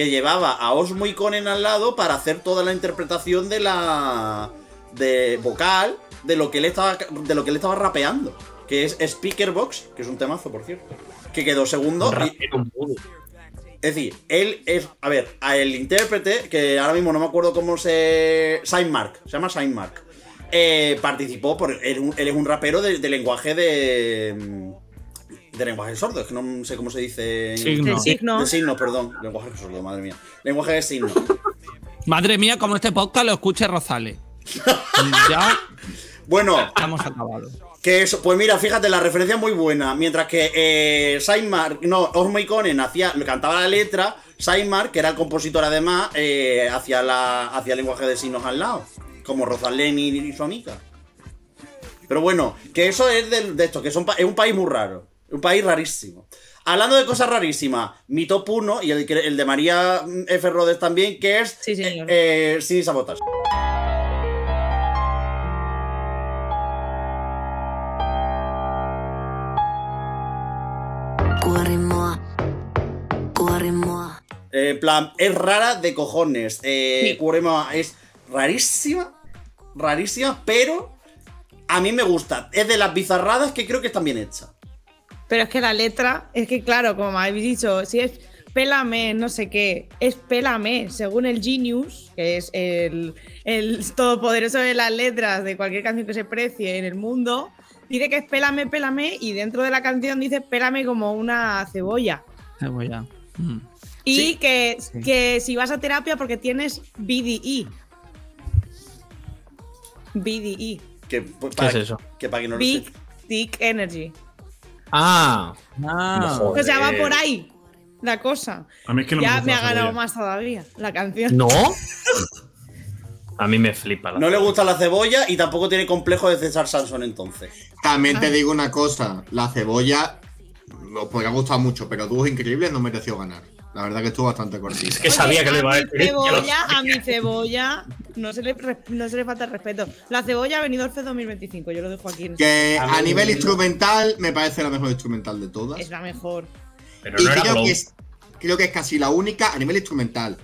Que llevaba a Osmo y Conen al lado para hacer toda la interpretación de la de vocal de lo que él estaba, de lo que él estaba rapeando. Que es Speaker Box, que es un temazo, por cierto. Que quedó segundo. es decir, él es. A ver, a el intérprete, que ahora mismo no me acuerdo cómo se. Mark, se llama Signmark. Eh, participó por. Él, es un rapero de, lenguaje de. De lenguaje sordo, es que no sé cómo se dice. Signo. De signo. De signo, perdón. Lenguaje sordo, madre mía. Lenguaje de signo. Madre mía, como este podcast lo escuche Rosales. ya. Bueno. Estamos acabados. Que eso, pues mira, fíjate, la referencia es muy buena. Mientras que eh, no, Osmo Conen hacía, cantaba la letra, Saimar, que era el compositor además, eh, hacía, la, hacía el lenguaje de signos al lado. Como Rosalén y, su amiga. Pero bueno, que eso es de, esto, que es un, es un país muy raro. Un país rarísimo. Hablando de cosas rarísimas, mi top 1 y el, el de María F. Rodes también, que es sí, señor. Eh, Sin Sabotas. En plan, es rara de cojones. Eh, es rarísima, rarísima, pero a mí me gusta. Es de las bizarradas que creo que están bien hechas. Pero es que la letra, es que claro, como me habéis dicho, si es Pélame, no sé qué, es Pélame, según el Genius, que es el, el todopoderoso de las letras de cualquier canción que se precie en el mundo, dice que es Pélame, Pélame, y dentro de la canción dice Pélame como una cebolla. Cebolla. Mm. Y que, que si vas a terapia porque tienes BDE. BDE. ¿Qué, es eso? Que para que no Big Dick Energy. Ah. ah. o sea, va por ahí la cosa. A mí es que no ya me, me ha ganado más todavía la canción. ¿No? A mí me flipa la No le gusta la cebolla y tampoco tiene complejo de César Sansón entonces. También te digo una cosa, la cebolla os podría gustar mucho, pero Dúos Increíbles no mereció ganar. La verdad que estuvo bastante cortito. Es que sabía que le iba a decir. Cebolla, a mi cebolla no se, le, no se le falta el respeto. La cebolla ha venido el FE 2025, yo lo dejo aquí. En que a, nivel instrumental me parece la mejor instrumental de todas. Es la mejor. Pero no creo, que es, creo que es casi la única a nivel instrumental.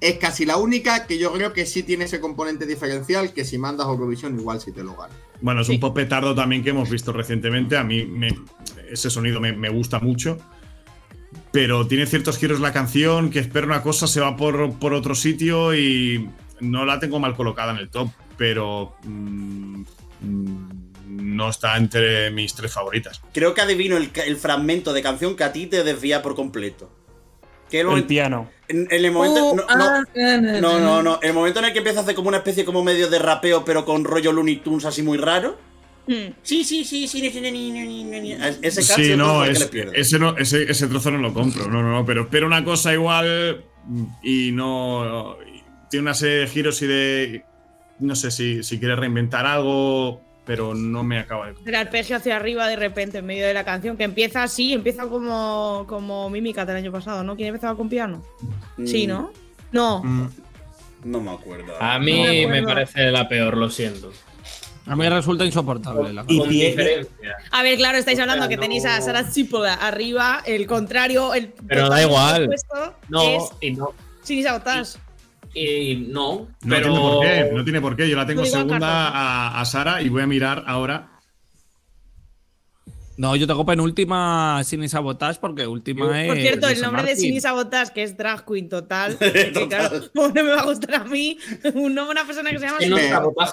Es casi la única que yo creo que sí tiene ese componente diferencial que si mandas Eurovisión igual sí te lo gana. Bueno, es un pop petardo también que hemos visto recientemente. A mí ese sonido me, me gusta mucho pero tiene ciertos giros la canción que espera una cosa, se va por, por, otro sitio y no la tengo mal colocada en el top, pero mm, no está entre mis tres favoritas. Creo que adivino el, el, fragmento de canción que a ti te desvía por completo. el, piano. En, el momento. no, no, no, no, El momento en el que empieza a hacer como una especie como medio de rapeo, pero con rollo Looney Tunes así muy raro. Hmm. Sí, sí, sí, sí, ese sí, no, ese, no ese, ese, trozo no lo compro, no, no, no, pero espero una cosa igual y no. Tiene una serie de giros y de. No sé si, si quiere reinventar algo, pero no me acaba de. El arpegio hacia arriba de repente en medio de la canción, que empieza así, empieza como, como Mímica del año pasado, ¿no? ¿Quién empezaba con piano? Sí, ¿no? No. Mm. No me acuerdo. A mí me parece la peor, lo siento. A mí me resulta insoportable la Con diferencia. A ver, claro, estáis hablando que tenéis a Sara Chipola arriba, el contrario, el. Pero da igual. No, y no. Sin sabotage. Y, no, no pero. Tiene por qué, no tiene por qué. Yo la tengo segunda a, a, Sara y voy a mirar ahora. No, yo tengo penúltima Sin Sabotage porque última es. Por cierto, el nombre de Sin Sabotage, que es Drag Queen total. que, claro, no me va a gustar a mí un nombre, una persona que se llama Sin Sabotage.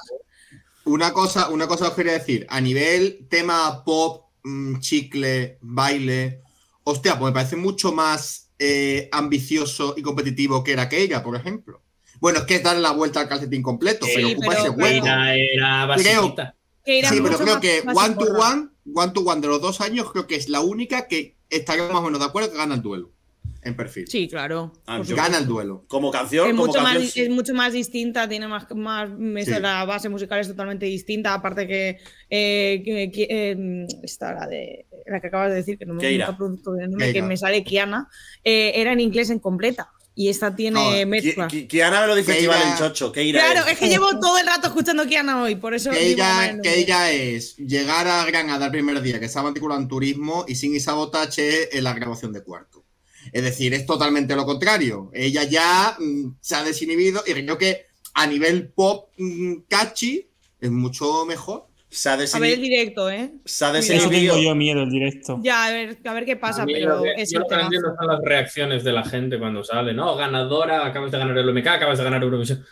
Una cosa, una cosa os quería decir, a nivel tema pop, mm, chicle, baile, hostia, pues me parece mucho más eh, ambicioso y competitivo que era aquella, por ejemplo. Bueno, es que es darle la vuelta al calcetín completo, pero ocupa ese hueco. Era, creo, sí, pero creo que One to One, One to One de los dos años, creo que es la única que estaría más o menos de acuerdo que gana el duelo en perfil. Sí, claro. Ah, gana el duelo. Como canción, es, como mucho canción, más, es mucho más distinta, tiene más, más la base musical es totalmente distinta, aparte que, eh, que, eh, esta la de la que acabas de decir, que no me, nombre, que me sale Kiana, eh, era en inglés en completa. Y esta tiene mezcla. Kiana me lo dice chocho. claro, es. que llevo todo el rato escuchando Kiana hoy, por eso. Que ella, que ella es llegar a Granada el primer día que estaba matriculado en turismo y sin y sabotaje en la grabación de cuarto. Es decir, es totalmente lo contrario. Ella ya mm, se ha desinhibido y creo que a nivel pop mm, catchy es mucho mejor. a ver el directo, ¿eh? Se ha tengo yo miedo el directo. Ya, a ver, a ver qué pasa, pero es yo lo que entiendo son las reacciones de la gente cuando sale, ¿no? Ganadora, acabas de ganar el OMK, acabas de ganar Eurovisión.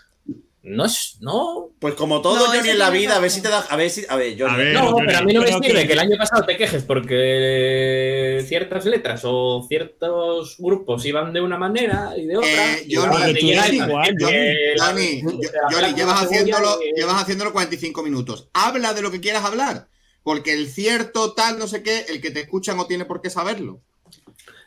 No es. No. Pues como todo, no, Johnny, en la vida, a ver si te da. A ver si. A ver, Johnny. no, pero a mí no me sirve que... el año pasado te quejes porque ciertas letras o ciertos grupos iban de una manera y de otra. Eh, Johnny, Johnny, Johnny, llevas haciéndolo, llevas haciéndolo 45 minutos. Habla de lo que quieras hablar. Porque el cierto tal, no sé qué, el que te escucha no tiene por qué saberlo.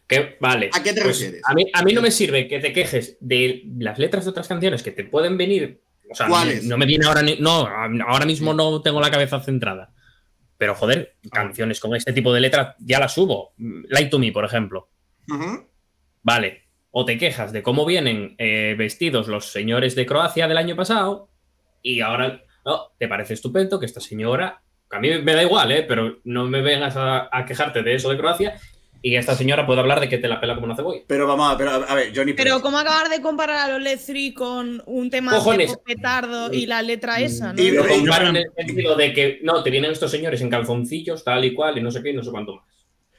Que, vale. ¿A qué te pues refieres? A mí, a mí no me sirve que te quejes de las letras de otras canciones que te pueden venir o sea, no me viene ahora, no, ahora mismo no tengo la cabeza centrada. Pero joder, canciones con este tipo de letras ya las subo. Light to Me, por ejemplo. Vale. O te quejas de cómo vienen eh, vestidos los señores de Croacia del año pasado y ahora no, te parece estupendo que esta señora, a mí me da igual, ¿eh? pero no me vengas a quejarte de eso de Croacia y esta señora puede hablar de que te la pela como una cebolla. Pero vamos a ver, a ver, Johnny. Pero, ¿cómo acabar de comparar a los Let's con un tema de petardo y la letra esa? ¿no? Y lo comparan en el sentido de que no, te vienen estos señores en calzoncillos, tal y cual, y no sé qué, y no sé cuánto más.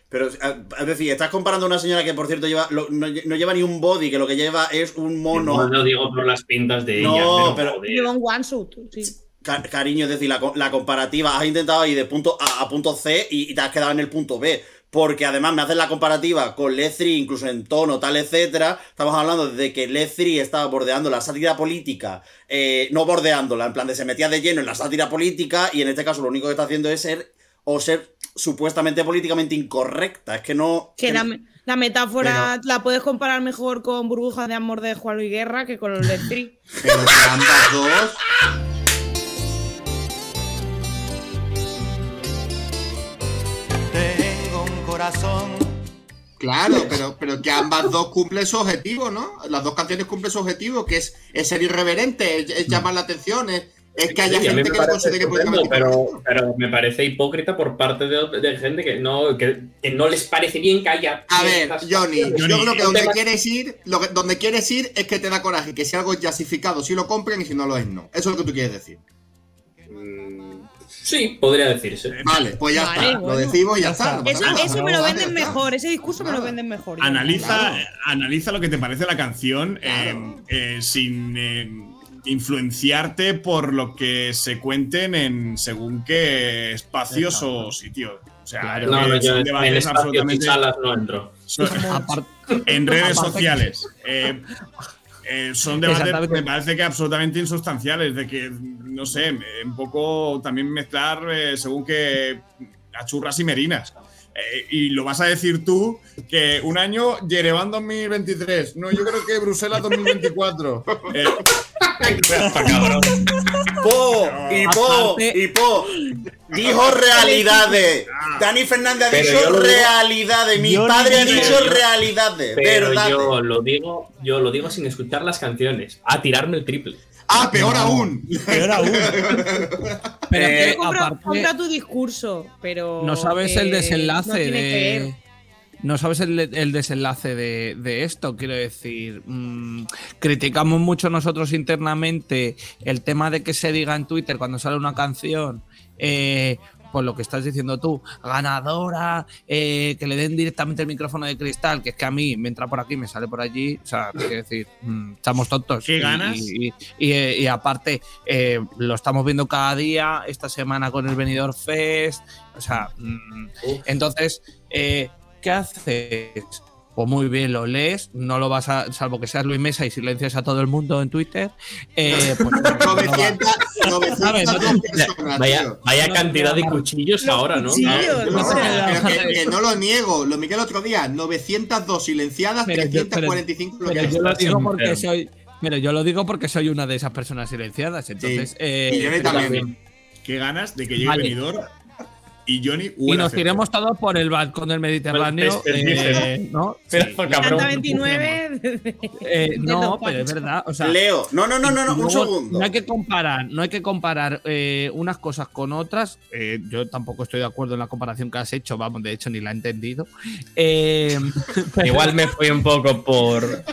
Pero, es decir, estás comparando a una señora que, por cierto, lleva, no, lleva ni un body, que lo que lleva es un mono. No, no digo por las pintas de no, ella. No, pero. Lleva un one suit, sí. cariño, es decir, la, comparativa, has intentado ir de punto A a punto C y, y te has quedado en el punto B porque además me hacen la comparativa con Lethri, incluso en tono, tal, etcétera. Estamos hablando de que Lethri estaba bordeando la sátira política, eh, no bordeándola, en plan de se metía de lleno en la sátira política, y en este caso lo único que está haciendo es ser, o ser supuestamente políticamente incorrecta. Es que no. Que, la, metáfora la puedes comparar mejor con Burbujas de Amor de Juan Luis Guerra que con los. Pero ambas dos. Claro, pero, pero que ambas dos cumplen su objetivo, ¿no? Las dos canciones cumplen su objetivo, que es, ser irreverente, es, llamar la atención, es, que haya gente que lo considere políticamente pero, pero me parece hipócrita por parte de, gente que no, que, no les parece bien que haya. A ver, Johnny, yo creo que donde quieres ir, lo donde quieres ir es que te da coraje, que si algo es jasificado, si lo compren y si no lo es, no. Eso es lo que tú quieres decir. Sí, podría decirse. Vale, pues ya está. Lo decimos y ya, está. eso, me lo venden mejor, ese discurso me lo venden mejor. Analiza, analiza lo que te parece la canción eh, eh, sin eh, influenciarte por lo que se cuenten en según qué espacios o sitios. O sea, no, no, yo en absolutamente. no entro. en redes sociales. Eh, son debates, me parece que absolutamente insustanciales, de que, no sé, un poco también mezclar eh, según que a churras y merinas. Eh, y lo vas a decir tú que un año Yerevan 2023. No, yo creo que Bruselas 2024. po, y po, y po. Dijo realidades. Dani Fernández ha dicho realidades. Mi padre ha dicho realidades. Pero yo lo digo, yo lo digo sin escuchar las canciones. A tirarme el triple. Ah, peor aún. Peor aún. pero eh, compra, tu discurso, pero. No sabes el desenlace de. No sabes el, desenlace de, esto, quiero decir. Mm, criticamos mucho nosotros internamente el tema de que se diga en Twitter cuando sale una canción. Eh, por lo que estás diciendo tú, ganadora, eh, que le den directamente el micrófono de cristal, que es que a mí me entra por aquí, me sale por allí, o sea, quiero decir, mm, estamos tontos. ¿Qué ganas? Y, aparte, eh, lo estamos viendo cada día, esta semana con el Venidor Fest, o sea, mm, entonces, eh, ¿qué haces? Pues muy bien, lo lees, no lo vas a, salvo que seas Luis Mesa y silencias a todo el mundo en Twitter. Eh, pues, vaya, vaya cantidad de cuchillos ahora, ¿no? que, no lo niego, lo miré el otro día, 902 silenciadas, 345 pero, yo lo digo porque soy, pero yo lo digo porque soy una de esas personas silenciadas, entonces... Eh, y yo también. Qué ganas de que llegue vale. venidor y Johnny Y nos tiremos todos por el balcón del Mediterráneo. Eh, ¿no? Pero, 29 eh, no, pero es verdad. O sea, Leo, no, no, no, no, un segundo. No hay que comparar, no hay que comparar eh, unas cosas con otras. yo tampoco estoy de acuerdo en la comparación que has hecho, vamos, de hecho ni la he entendido. Igual me fui un poco por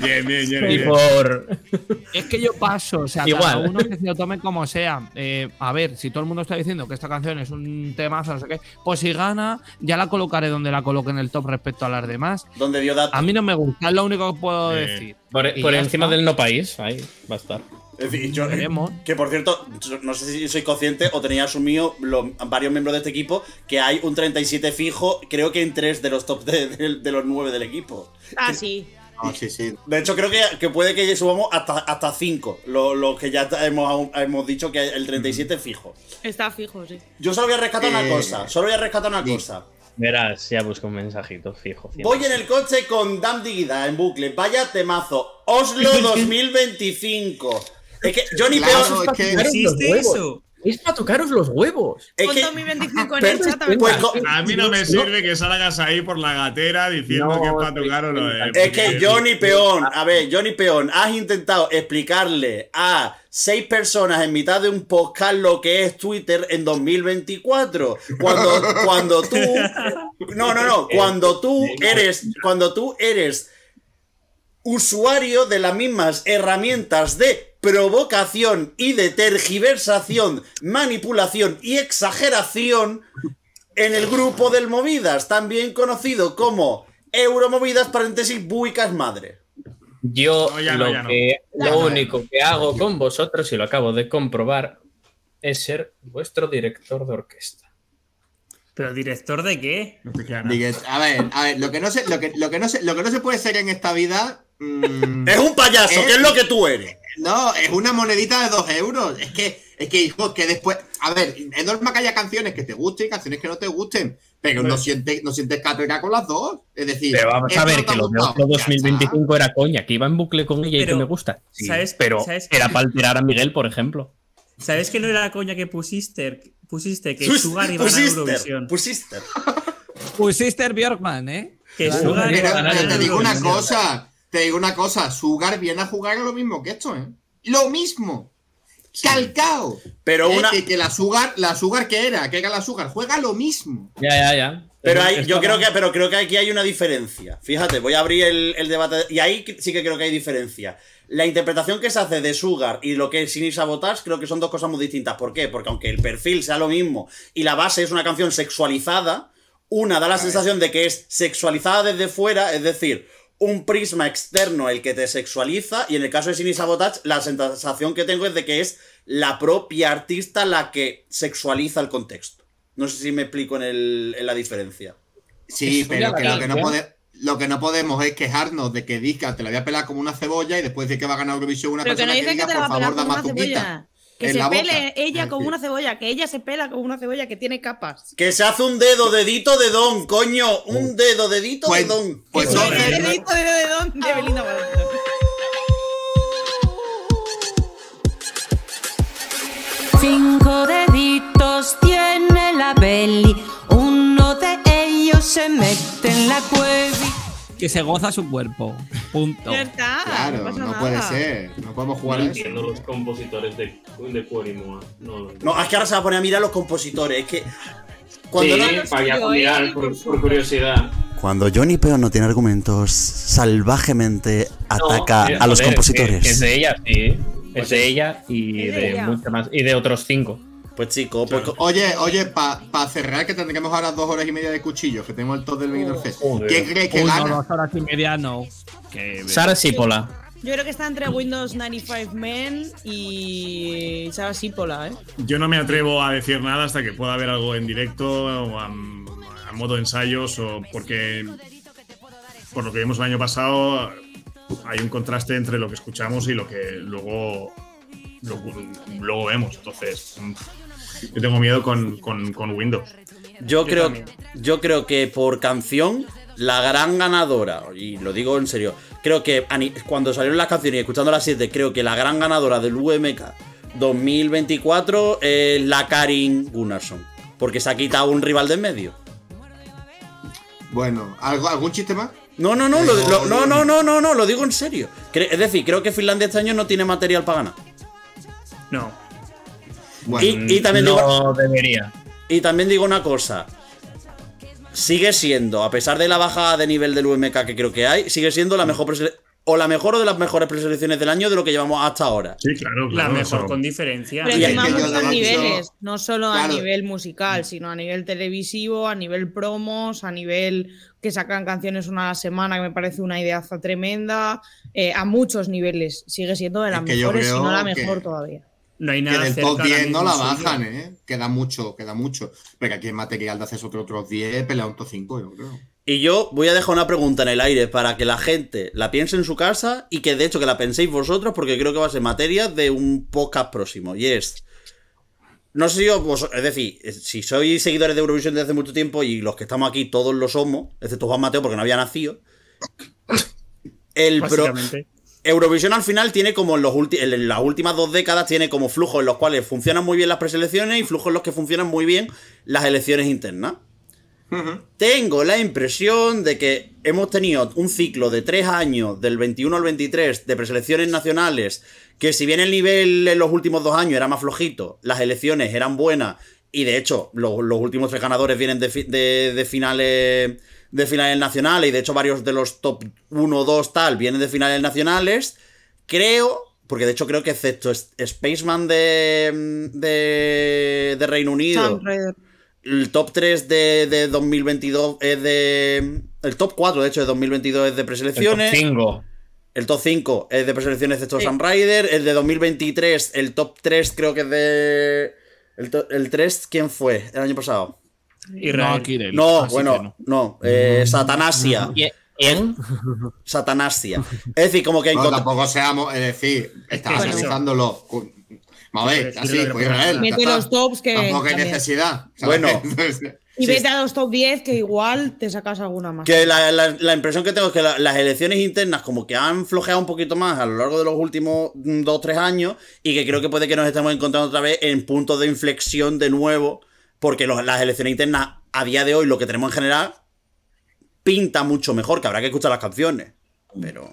Bien, bien, bien. Y bien. por. Es que yo paso, o sea, Igual. cada uno que se lo tome como sea. Eh, a ver, si todo el mundo está diciendo que esta canción es un temazo, no sé qué, pues si gana, ya la colocaré donde la coloque en el top respecto a las demás. Donde dio datos. A mí no me gusta, es lo único que puedo Eh, decir. Por, encima está. del no país, ahí va a estar. Es decir, yo- Veremos. que por cierto, no sé si soy consciente o tenía asumido los, varios miembros de este equipo que hay un 37 fijo, creo que en tres de los top de, de- de los nueve del equipo. Ah, sí. No, sí, sí. De hecho, creo que, que puede que subamos hasta, hasta 5, lo, lo que ya hemos, hemos dicho que el 37 fijo. Está fijo, sí. Yo solo voy a rescatar una Eh, cosa, solo voy a rescatar una cosa. Verás, ya busco un mensajito fijo. Voy en el coche con Dam Digida en bucle. Vaya temazo. Oslo 2025. Es que Johnny Claro, Peor. es que. ¿Existe eso? Es para tocaros los huevos. Es que, 2025 en pero- el chat a ver pues, A mí no me sirve que salgas ahí por la gatera diciendo No, que es para tocar o no es es. Es que Johnny Peón, a ver, Johnny Peón, has intentado explicarle a seis personas en mitad de un podcast lo que es Twitter en 2024. Cuando, cuando tú. No, no, no. Cuando tú eres. Cuando tú eres usuario de las mismas herramientas de provocación y de tergiversación, manipulación y exageración en el grupo del Movidas, también conocido como Euromovidas paréntesis Buicas Madre. Yo No, ya no, lo, ya que, lo único que hago con vosotros, y lo acabo de comprobar, es ser vuestro director de orquesta. ¿Pero director de qué? No A ver, a ver, lo que no se, lo que, lo que no se, lo que no se puede ser en esta vida. Mm, Es un payaso, que es lo que tú eres. no, es una monedita de dos euros. Es que, es que, hijo, que después. A ver, es normal que haya canciones que te gusten y canciones que no te gusten. Pero no sientes, no sientes cátedra con las dos. Es decir, Pero vamos a ver, no que lo de gustado, Oslo ya está. 2025 era coña, que iba en bucle con ella y que me gusta. Sí, ¿sabes- pero sabes- era para alterar a Miguel, por ejemplo. ¿Sabes que no era la coña que pusiste? Pusiste que Pus- Sugar iba a pusiste, Eurovisión. pusiste. Sister Björkman, ¿eh? Que Claro. Sugar iba a te digo una cosa, te digo una cosa, Sugar viene a jugar a lo mismo que esto, ¿eh? Lo mismo. Calcao. Pero Eh, una. que, que la Sugar, la Sugar que era, que era la Sugar, juega lo mismo. Ya, ya, ya. Pero hay- yo creo que, pero creo que aquí hay una diferencia. Fíjate, voy a abrir el, el debate. Y ahí sí que creo que hay diferencia. La interpretación que se hace de Sugar y lo que es Sin Sabotage creo que son dos cosas muy distintas. ¿Por qué? Porque aunque el perfil sea lo mismo y la base es una canción sexualizada, una da la sensación de que es sexualizada desde fuera, es decir, un prisma externo el que te sexualiza, y en el caso de Sin Sabotage, la sensación que tengo es de que es la propia artista la que sexualiza el contexto. No sé si me explico en, el- en la diferencia. Sí, Eso pero que lo, que no pode- lo que no podemos es quejarnos de que Disca te la voy a pelar como una cebolla y después de que va a ganar Eurovisión una Pero no persona que, que diga, por favor, dame cebolla. Que en se la boca. pele ella como una cebolla, que ella se pela como una cebolla que tiene capas. Que se hace un dedo, dedito de don, coño. Un dedo, dedito Pues- de don. pues el dedito de de don de Belinda. Cinco deditos tiene la belly, uno de ellos se mete en la cueva. Que se goza su cuerpo. Punto. Ya está. Claro, no, pasa no nada. puede ser. No podemos jugar a eso. los compositores de, de. No, No, es que ahora se va a poner a mirar los compositores. Es que. Cuando, sí, no- para mirar eh, por, por curiosidad. cuando Johnny Peón no tiene argumentos, salvajemente ataca No, a los compositores. que- que es de ella, sí. Pues Es de ella y Es de de, ella. mucho más. Y de otros cinco. Pues chico, pues, co- Oye, oye, para cerrar, que tendremos ahora dos horas y media de cuchillo, que tenemos el top del Benidorm Fest. ¿Quién crees que Uno, gana? dos horas y media, no. Que Sara Sípola. Yo creo que está entre Windows 95 Men y Sara Sípola, ¿eh? Yo no me atrevo a decir nada hasta que pueda haber algo en directo o a, a modo ensayos o porque por lo que vimos el año pasado hay un contraste entre lo que escuchamos y lo que luego luego vemos. Entonces yo tengo miedo con, con- con Windows. yo, creo, también. yo creo que por canción, la gran ganadora, y lo digo en serio, creo que cuando salieron las canciones y escuchando las 7, creo que la gran ganadora del UMK 2024 es la Karin Gunnarsson. Porque se ha quitado un rival de en medio. Bueno, ¿algo, ¿algún chiste más? No, no, no, lo- lo- no, no, no, no, no, lo digo en serio. Es decir, creo que Finlandia este año no tiene material para ganar. No. Bueno, Y, y también digo, debería. y también digo una cosa. Sigue siendo, a pesar de la bajada de nivel del UMK que creo que hay, sigue siendo la mejor, o la mejor o de las mejores preselecciones del año de lo que llevamos hasta ahora. Sí, claro. La claro, mejor eso. con diferencia. Pero Y encima muchos niveles, no solo a nivel musical, sino a nivel televisivo, a nivel promos, a nivel que sacan canciones una a la semana, que me parece una ideaza tremenda, eh, a muchos niveles. Sigue siendo de las Es que yo mejores, si no la mejor que- todavía. No hay Que nada del cerca top ahora 10 no la suyo. bajan, ¿eh? Queda mucho, queda mucho. Pero aquí en material de acceso otro otros 10, pelea un top 5, yo creo. Y yo voy a dejar una pregunta en el aire para que la gente la piense en su casa y que de hecho que la penséis vosotros porque creo que va a ser materia de un podcast próximo. Y es... No sé si os, vos- es decir, si sois seguidores de Eurovisión desde hace mucho tiempo y los que estamos aquí todos lo somos, excepto Juan Mateo porque no había nacido. El pro-. Eurovisión al final tiene como en, los en las últimas dos décadas tiene como flujos en los cuales funcionan muy bien las preselecciones y flujos en los que funcionan muy bien las elecciones internas. Tengo la impresión de que hemos tenido un ciclo de tres años, del 21 al 23, de preselecciones nacionales, que si bien el nivel en los últimos dos años era más flojito, las elecciones eran buenas, y de hecho los, los últimos tres ganadores vienen de, fi- de- de finales de finales nacionales, y de hecho varios de los top 1 o 2 tal vienen de finales nacionales, creo, porque de hecho creo que excepto Spaceman de, de, de Reino Unido... El top 3 de, de 2022 es de. El top 4, de hecho, de 2022 es de preselecciones. 5. El top 5 es de preselecciones excepto Sí. Sam Ryder. El de 2023, el top 3 creo que es de. El, to- el 3, ¿quién fue? El año pasado. Israel. No, Kirel, No, así bueno, no. no. eh, Satanasia. ¿Quién? Satanasia. Es decir, como que hay No, tampoco seamos, es decir, estás Bueno. analizándolo. a ver, Sí, así, sí, pues Israel. Mete los tops que Tampoco hay necesidad. ¿sabes? Bueno. Y Sí. vete a los top 10 que igual te sacas alguna más. Que la, la- la impresión que tengo es que la- las elecciones internas como que han flojeado un poquito más a lo largo de los últimos 2-3 años y que creo que puede que nos estemos encontrando otra vez en puntos de inflexión de nuevo porque los- las elecciones internas a día de hoy, lo que tenemos en general, pinta mucho mejor, que habrá que escuchar las canciones. Pero...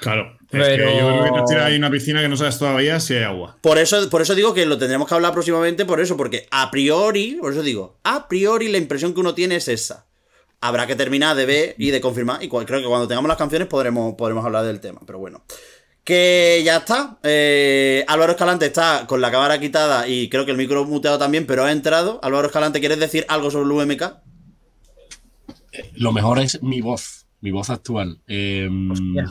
Claro. Es Pero- que yo creo que te tira ahí una piscina que no sabes todavía si hay agua. Por eso, por eso digo que lo tendremos que hablar próximamente, por eso, porque a priori, por eso digo, a priori la impresión que uno tiene es esa. Habrá que terminar de ver y de confirmar, y creo que cuando tengamos las canciones podremos, podremos hablar del tema, pero bueno. Que ya está. Eh, Álvaro Escalante está con la cámara quitada y creo que el micro muteado también, pero ha entrado. Álvaro Escalante, ¿quieres decir algo sobre el UMK? Lo mejor es mi voz, mi voz actual, eh,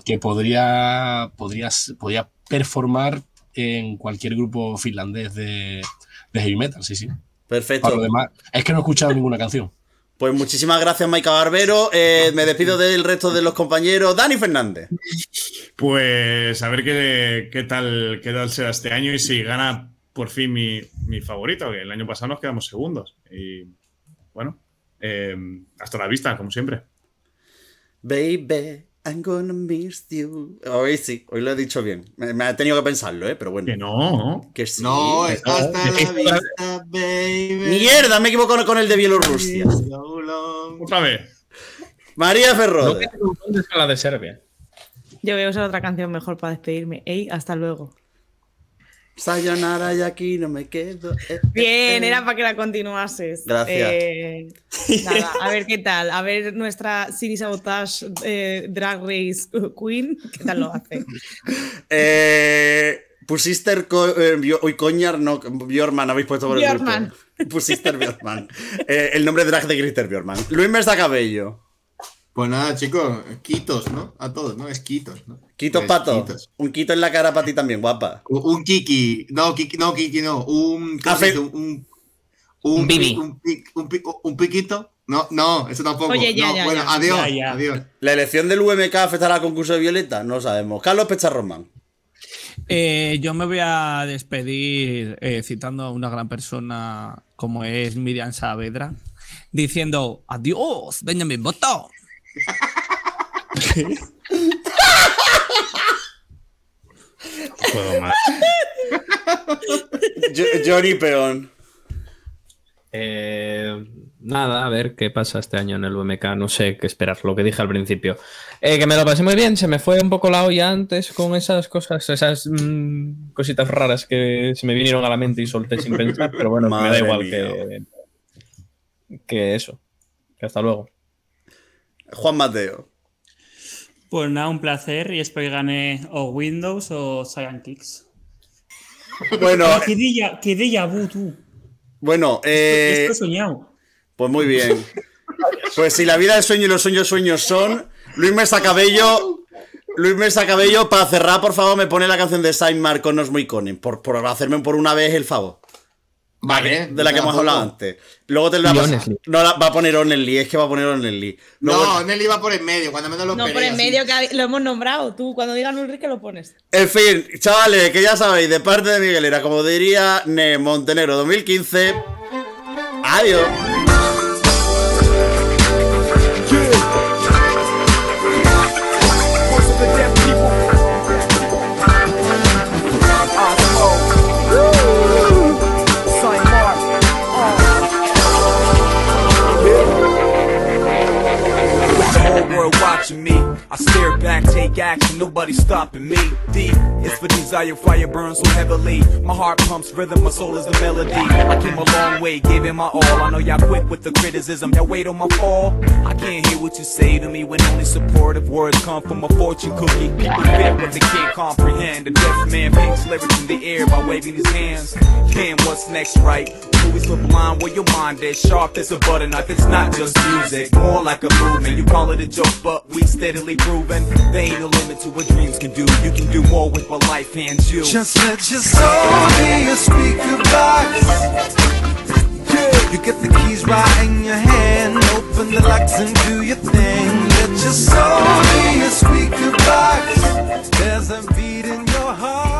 que podría, podría, podría performar en cualquier grupo finlandés de, de heavy metal, sí, sí. Perfecto. Para lo demás, es que no he escuchado ninguna canción. Pues muchísimas gracias, Maika Barbero. Eh, me despido del resto de los compañeros. Dani Fernández. Pues a ver qué, qué tal, qué tal será este año y si gana por fin mi, mi favorito, que el año pasado nos quedamos segundos. Y bueno, eh, hasta la vista, como siempre. Baby, I'm gonna miss you. Hoy sí, hoy lo he dicho bien. Me, me ha tenido que pensarlo, ¿eh? Pero bueno. Que no. Que sí. No, es hasta la vista, baby. Mierda, me equivoco con el de Bielorrusia. Otra vez. María No confundes con la de Serbia. Yo voy a usar otra canción mejor para despedirme. Ey, hasta luego. Sayonara y aquí no me quedo. Eh, eh, Bien, eh. era para que la continuases. Gracias. Eh, nada, a ver qué tal. A ver nuestra Cine Sabotage Drag Race Queen, ¿qué tal lo hace? Pusiste el co- uy, Coñar, no, Bjorman, habéis puesto por el Bjorman. grupo. Pusiste Bjorman. Eh, el nombre drag de Grister Bjorman. Luis Mesa Cabello. Pues nada, chicos, quitos, ¿no? A todos, ¿no? Es quitos, ¿no? Quitos Pues, pato. quitos. Un quito en la cara para ti también, guapa. Un, un kiki. No, kiki, no, kiki, no. Un. ¿cómo Afe- dice? Un. Un, Un bibi. Un, pi- un, pi- un piquito. No, no, eso tampoco. Oye, ya, No, ya, bueno, ya. adiós. Ya, ya. Adiós. ¿La elección del UMK afectará al concurso de Violeta? No lo sabemos. Carlos Pecharromán. Eh, yo me voy a despedir eh, citando a una gran persona como es Miriam Saavedra, diciendo adiós, Benjamin Button. No puedo más. Jo- Johnny Peón. Eh, nada, a ver qué pasa este año en el UMK. No sé qué esperar, lo que dije al principio. Eh, que me lo pasé muy bien, se me fue un poco la olla antes con esas cosas, esas mm, cositas raras que se me vinieron a la mente y solté sin pensar, pero bueno, me da igual que, que eso. Que hasta luego. Juan Mateo. Pues nada, un placer y espero que gane o Windows o Cyan Kicks. Bueno. ¿Qué déjà, qué déjà vu tú? Bueno, eh. Esto he soñado. Pues muy bien. Pues si la vida es sueño y los sueños sueños son, Luis Mesa Cabello, Luis Mesa Cabello, para cerrar, por favor, me pone la canción de Saint Marco No es muy conen, por, por hacerme por una vez el favor. Vale. De la que hemos hablado antes. Luego te la Honestly. No, la- va a poner Only, es que va a poner. Luego- No, Nelly va por en medio, cuando menos lo No, por en así. medio que lo hemos nombrado. Tú, cuando digan Ulrike, lo pones. En fin, chavales, que ya sabéis, de parte de Miguelera, como diría Ne Montenegro 2015. Adiós. I stare back, take action, nobody's stopping me. Deep is for desire, fire burns so heavily. My heart pumps rhythm, my soul is the melody. I came a long way, gave it my all. I know y'all quick with the criticism, y'all wait on my fall. I can't hear what you say to me when only supportive words come from a fortune cookie. People fit what they can't comprehend. A deaf man paints lyrics in the air by waving his hands. Damn, what's next, right? Always a line where your mind is sharp as a butter knife. It's not just music, more like a movement. You call it a joke, but we steadily there ain't no limit to what dreams can do. You can do more with what life hands you. Just let your soul be a speaker box. You get the keys right in your hand. Open the locks and do your thing. Let your soul be a speaker box. There's a beat in your heart.